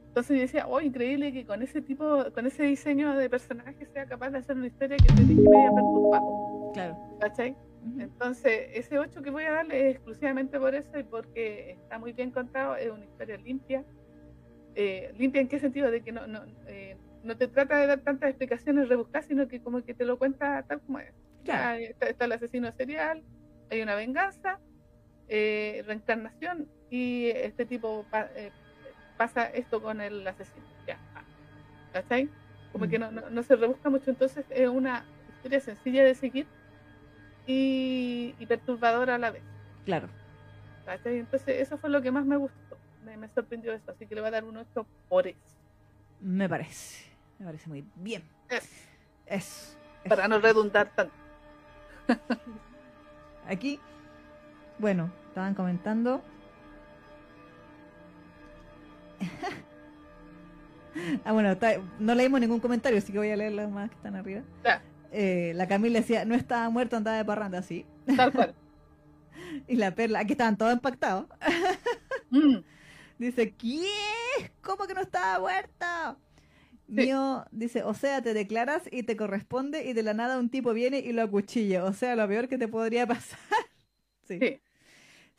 Entonces yo decía, oh, increíble que con ese tipo, con ese diseño de personaje sea capaz de hacer una historia que te deje media perturbado. Claro. ¿Cachai? Entonces, ese 8 que voy a darle es exclusivamente por eso y porque está muy bien contado, es una historia limpia. Eh, limpia en qué sentido? De que no, no, eh, no te trata de dar tantas explicaciones rebuscadas, sino que como que te lo cuenta tal como es. Ya, está, el asesino serial, hay una venganza, eh, reencarnación y este tipo eh, pasa esto con el asesino. Ya. ¿Cachai? Como que mm. no, no, se rebusca mucho, entonces es una historia sencilla de seguir y, perturbadora a la vez. Claro. ¿Cachai? Entonces eso fue lo que más me gustó, me, sorprendió eso, así que le voy a dar un 8 por eso. Me parece, me parece muy bien. Es. Es. Para no redundar tanto. Aquí, bueno, estaban comentando ah, bueno, no leímos ningún comentario, así que voy a leer los más que están arriba. Eh, la Camila decía, no estaba muerto, andaba de parranda, sí. Tal cual. y la Perla, aquí estaban todos impactados. Mm. Dice, ¿qué? ¿Cómo que no estaba muerto? Mío dice, o sea, te declaras y te corresponde y de la nada un tipo viene y lo acuchilla. O sea, lo peor que te podría pasar. sí. sí.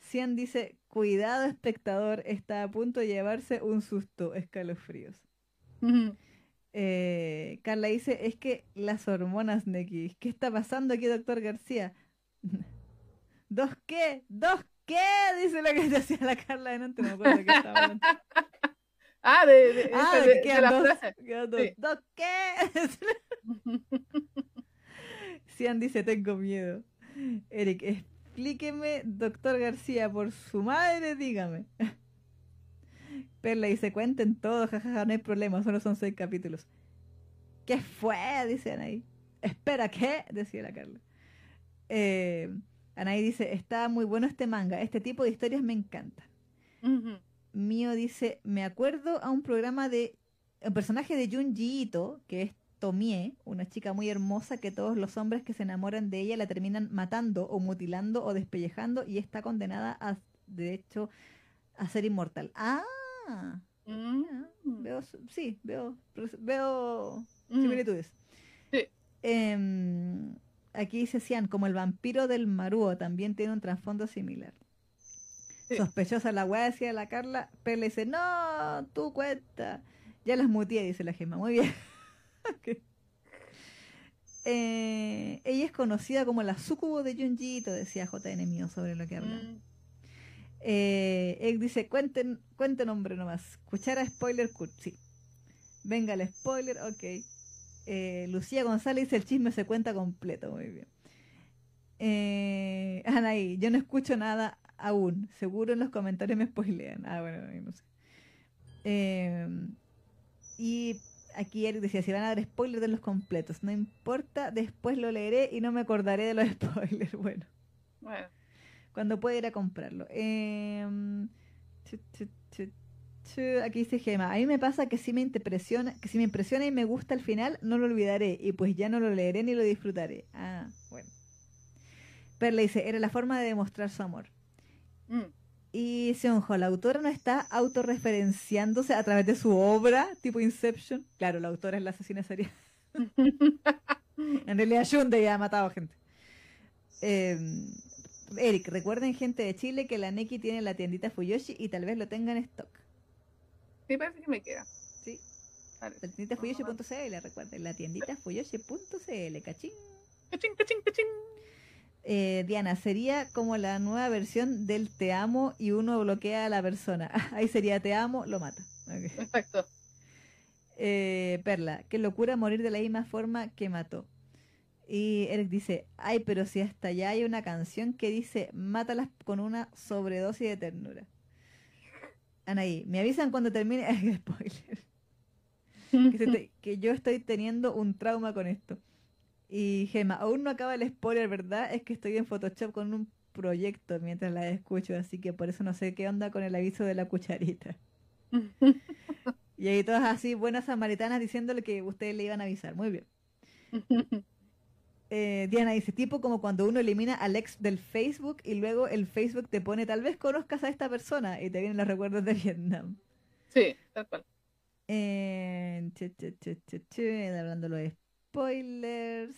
Cian dice, cuidado espectador, está a punto de llevarse un susto, escalofríos. Eh, Carla dice, es que las hormonas, Neki, ¿qué está pasando aquí, doctor García? ¿Dos qué? ¿Dos qué? Dice lo que decía la Carla de no me acuerdo qué estaba. Ah, de, de, ah, de, la dos, frase. Dos, qué? Cian dice, tengo miedo. Eric, Explíqueme, doctor García, por su madre, dígame. Perla dice, cuenten todo, jajaja, no hay problema, solo son seis capítulos. ¿Qué fue? Dice Anaí. Espera, ¿qué? Decía la Carla. Eh, Anaí dice, está muy bueno este manga, este tipo de historias me encantan. Mío dice, me acuerdo a un programa de, un personaje de Junji Ito, que es Tomie, una chica muy hermosa que todos los hombres que se enamoran de ella la terminan matando o mutilando o despellejando y está condenada a, de hecho, a ser inmortal. Ah, mm. veo, sí, veo, veo mm. similitudes. Sí. Em, aquí dice Cian, como el vampiro del Maruo, también tiene un trasfondo similar. Sospechosa la weá, decía la Carla. Pele dice, no, tú cuenta. Ya las mutié, dice la gema. Muy bien. Eh, ella es conocida como la sucubo de Junjito, decía JN mío sobre lo que habla. Mm. Eh, dice, cuenten, cuenten nombre nomás. Cuchara spoiler sí. Venga el spoiler, ok. Eh, Lucía González dice el chisme se cuenta completo, muy bien. Eh, Anaí, yo no escucho nada aún. Seguro en los comentarios me spoilean. Ah, bueno, no sé. Eh, y aquí Eric decía, si van a dar spoilers de los completos, no importa, después lo leeré y no me acordaré de los spoilers. Bueno. Bueno. Cuando pueda ir a comprarlo. Em, aquí dice Gema, a mí me pasa que si me impresiona, que si me impresiona y me gusta al final, no lo olvidaré y pues ya no lo leeré ni lo disfrutaré. Ah, bueno. Perla dice, era la forma de demostrar su amor. Mm. Y Seonjo, la autora no está autorreferenciándose a través de su obra, tipo Inception. Claro, la autora es la asesina serial. en realidad, Shunde ya ha matado gente. Em, Eric, recuerden, gente de Chile, que la Neki tiene la tiendita Fuyoshi y tal vez lo tenga en stock. Sí, parece que me queda. Sí. La tiendita Fuyoshi.cl, recuerden, la tiendita Fuyoshi.cl, cachín. Cachín, cachín, cachín. Eh, Diana, sería como la nueva versión del te amo y uno bloquea a la persona. Ahí sería te amo, lo mata. Exacto. Eh, Perla, qué locura morir de la misma forma que mató. Y Eric dice, ay, pero si hasta ya hay una canción que dice, mátalas con una sobredosis de ternura. Anaí, me avisan cuando termine. Spoiler. que, te- que yo estoy teniendo un trauma con esto. Y Gema, aún no acaba el spoiler, ¿verdad? Es que estoy en Photoshop con un proyecto mientras la escucho, así que por eso no sé qué onda con el aviso de la cucharita. Y ahí todas así, buenas samaritanas, diciéndole que ustedes le iban a avisar. Muy bien. Eh, Diana dice, tipo como cuando uno elimina al ex del Facebook y luego el Facebook te pone, tal vez conozcas a esta persona y te vienen los recuerdos de Vietnam. Sí, tal cual. Eh, chu, chu, chu, hablando de spoilers.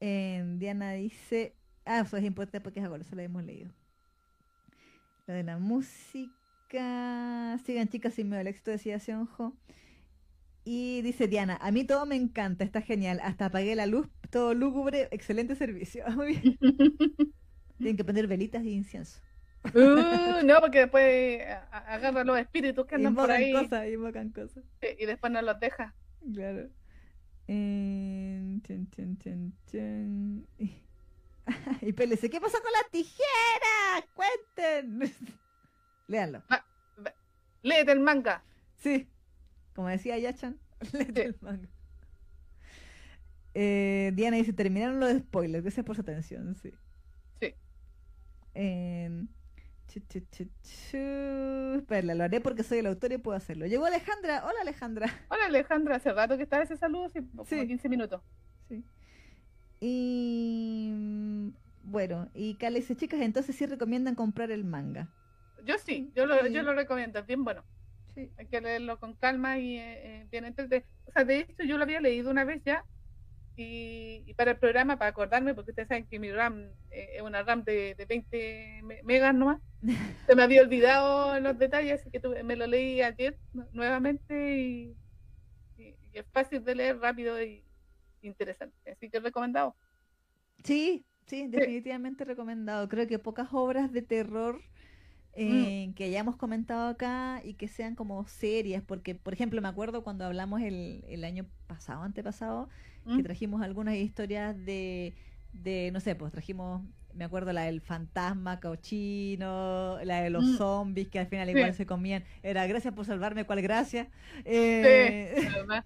Eh, Diana dice, ah, eso es importante porque es ahora, eso lo hemos leído. Lo de la música. Sigan chicas sin miedo al éxito, decía Sionjo. Y dice Diana, a mí todo me encanta, está genial. Hasta apagué la luz, todo lúgubre, excelente servicio. Muy bien. Tienen que poner velitas y incienso. Uh, no, porque después a- a- agarra los espíritus que andan por Invocan ahí cosas, invocan cosas. y después no los deja. Claro. Eh, chun, chun, chun. Y PLC, ¿qué pasó con las tijeras? Cuenten. Léanlo. Léete el manga. Sí. Como decía Yachan, léete Sí. el manga. Eh, Diana dice, terminaron los spoilers. Gracias por su atención. Sí. Sí. Eh, Espera, lo haré porque soy el autor y puedo hacerlo. Llegó Alejandra. Hola Alejandra. Hola Alejandra, hace rato que estaba ese saludo, sí, como Sí. 15 minutos. Sí. Y bueno, y Kale dice, chicas, entonces sí recomiendan comprar el manga. Yo sí, yo lo, Sí. yo lo recomiendo, es bien bueno. Sí. Hay que leerlo con calma y eh, eh, bien entretenido. O sea, de hecho yo lo había leído una vez ya y, y para el programa, para acordarme, porque ustedes saben que mi RAM eh, es una RAM de, de 20 me- megas nomás, se me había olvidado los detalles, así que tuve- me lo leí ayer nu- nuevamente y, y- y es fácil de leer, rápido y interesante. Así que recomendado. Sí, sí, definitivamente recomendado. Creo que pocas obras de terror eh, que hayamos comentado acá y que sean como serias, porque, por ejemplo, me acuerdo cuando hablamos el, el año pasado, antepasado, que ¿Mm? trajimos algunas historias de, de, no sé, pues trajimos, me acuerdo la del fantasma cochino, la de los Mm. zombies que al final Sí. igual se comían. Era gracias por salvarme, ¿cuál gracia? Sí, Eh, además.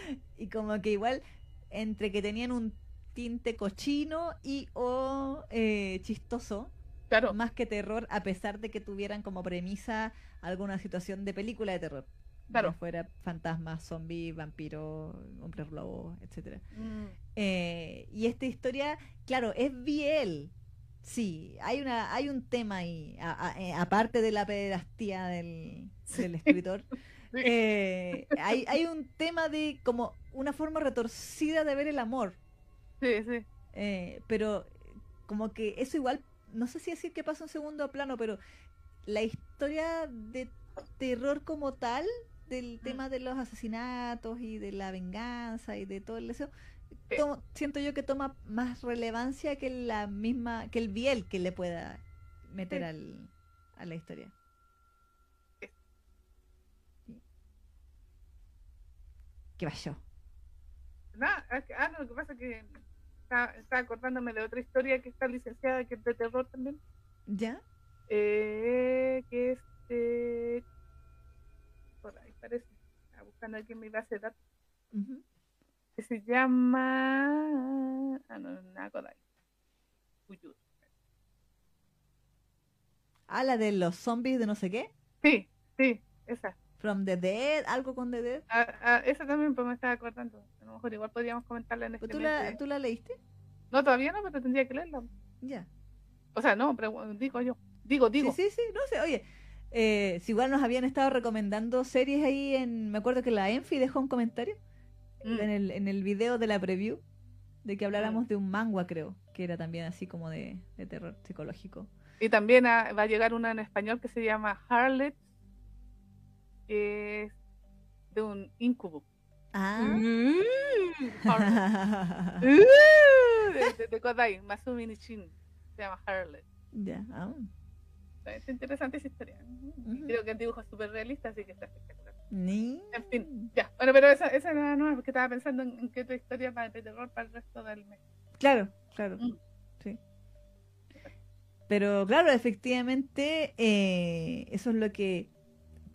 y como que igual entre que tenían un tinte cochino y o eh, chistoso, Claro, más que terror, a pesar de que tuvieran como premisa alguna situación de película de terror. Claro. Fuera fantasmas, zombies, vampiros, hombres lobos, etcétera. Mm, Eh, y esta historia, claro, es biel. Sí, hay una, hay un tema ahí, eh, aparte de la pedastía del, del escritor. Sí. eh, hay, hay un tema de como una forma retorcida de ver el amor. sí, sí. eh, pero como que eso igual, no sé si decir que pasa en segundo plano, pero la historia de terror como tal, del tema de los asesinatos y de la venganza y de todo el deseo, Sí. to- siento yo que toma más relevancia que la misma, que el biel que le pueda meter Sí. al, a la historia. Sí. ¿Qué ah, que- ah, no, lo que pasa es que estaba, estaba acordándome de otra historia que está licenciada, que es de terror también, ¿Ya? eh, que es de... Por ahí parece, estaba buscando aquí en mi base de datos, que se llama... Ah, no, nada, Kodai. Uyur. Ah, la de los zombies de no sé qué. Sí, sí, esa. From the Dead, algo con The Dead. Ah, ah, esa también pues, me estaba acordando. A lo mejor igual podríamos comentarla en este ¿Tú, la, de- ¿Tú la leíste? No, todavía no, pero tendría que leerla. Ya. O sea, no, pero digo yo. Digo, digo. Sí, sí, sí, no sé, oye, eh, si igual nos habían estado recomendando series ahí en, me acuerdo que la Enfi dejó un comentario Mm. en el, en el video de la preview, de que habláramos de un manga, creo, que era también así como de, de terror psicológico. Y también ah, va a llegar una en español que se llama Harlot, es de un incubo. Ah. Mm, Harlot. Uh, de, de, Kodai, Masumi Nishin. Se llama Harlot. ya, ah. Está interesante esa historia. Creo que el dibujo es súper realista, así que está espectacular. Ni. En fin, ya. Bueno, pero esa, esa era la nueva, porque estaba pensando en, en qué otra historia para de terror para el resto del mes. Claro, claro. Mm. Sí. Pero claro, efectivamente, eh, eso es lo que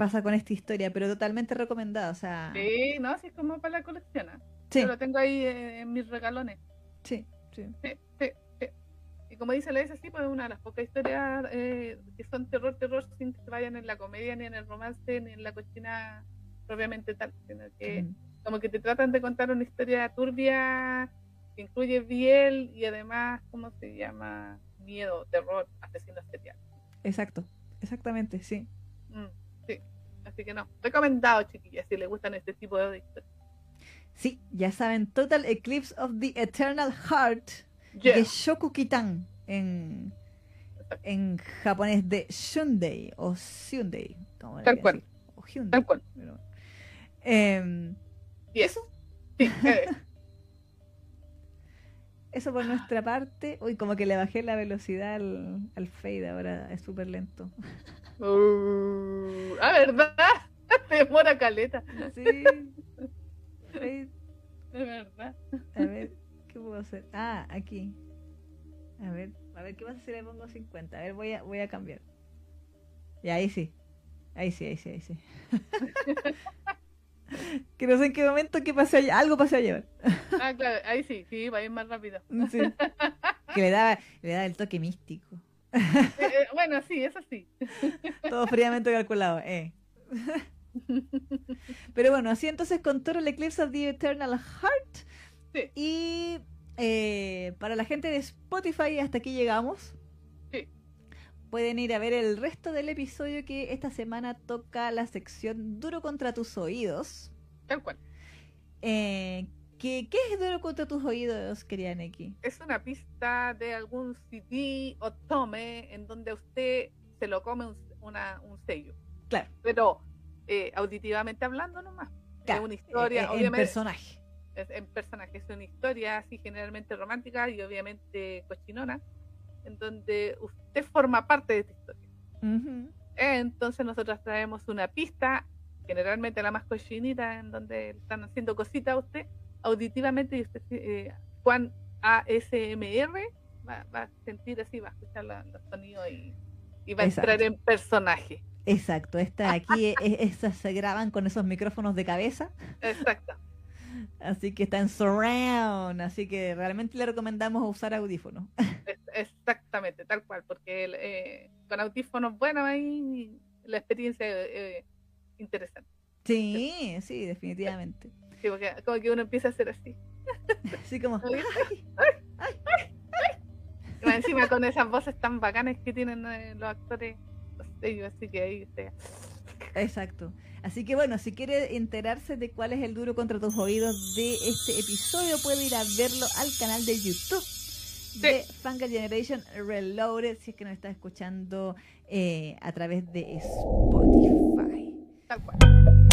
pasa con esta historia, pero totalmente recomendada. O sea, Sí, no, sí es como para la colección. ¿ah? sí, Yo lo tengo ahí eh, en mis regalones. sí, sí. Sí, sí, sí. Y como dice la dice así, pues es una de las pocas historias eh, que son terror, terror, sin que se vayan en la comedia, ni en el romance, ni en la cochina propiamente tal, sino que Mm. como que te tratan de contar una historia turbia que incluye biel y además, ¿cómo se llama? Miedo, terror, asesinos seriales. Exacto, exactamente, sí. Mm, sí, así que no, recomendado, chiquillas, si les gustan este tipo de historias. Sí, ya saben, Total Eclipse of the Eternal Heart Yeah. de Shokukitan en, en japonés de Shundei o le Tal cual. O Hyundai. Tal cual. pero- Em, Yes. Sí, eh, eso por nuestra parte. Uy, como que le bajé la velocidad al, al fade, ahora es súper lento. Uh, ah, ¿verdad? Demora caleta. Sí. Fade, De verdad. A ver, ¿qué puedo hacer? Ah, aquí. A ver, a ver, ¿qué pasa si le pongo 50? A ver, voy a, voy a cambiar. Y ahí sí. Ahí sí, ahí sí, ahí sí. que no sé en qué momento que pasé a algo pasé a llevar. Ah, claro, ahí sí, sí, va a ir más rápido. Sí. Que le daba, le daba el toque místico. Eh, eh, bueno, sí, eso sí. Todo fríamente calculado, eh. Pero bueno, así entonces con Total Eclipse of the Eternal Heart. Sí. Y eh, para la gente de Spotify, hasta aquí llegamos. Pueden ir a ver el resto del episodio que esta semana toca la sección Duro contra tus oídos. Tal cual. Eh, ¿qué, ¿Qué es Duro contra tus oídos, querida Neki? Es una pista de algún CD o tome en donde usted se lo come un, una- un sello. Claro. Pero eh, auditivamente hablando nomás. Claro, es una historia, eh, en obviamente. personaje. es- en personaje. Es una historia así generalmente romántica y obviamente cochinona, en donde usted forma parte de esta historia. Entonces nosotros traemos una pista, generalmente la más cochinita, en donde están haciendo cositas a usted, auditivamente, y usted, eh, Juan ASMR, va, va a sentir así, va a escuchar la- los sonidos y, y va a entrar en personaje. Exacto, estas aquí, e- e- estas se graban con esos micrófonos de cabeza. Exacto. Así que está en surround, así que realmente le recomendamos usar audífonos. Exactamente, tal cual, porque eh, con audífonos buenos ahí la experiencia es eh, interesante. Sí, sí, definitivamente. Sí, porque como que uno empieza a hacer así. Así como, Y más encima con esas voces tan bacanas que tienen eh, los actores, sellos, así que ahí usted- exacto. Así que bueno, si quiere enterarse de cuál es el duro contra tus oídos de este episodio, puede ir a verlo al canal de YouTube de Fungal Generation Reloaded, si es que nos está escuchando eh, a través de Spotify. tal cual.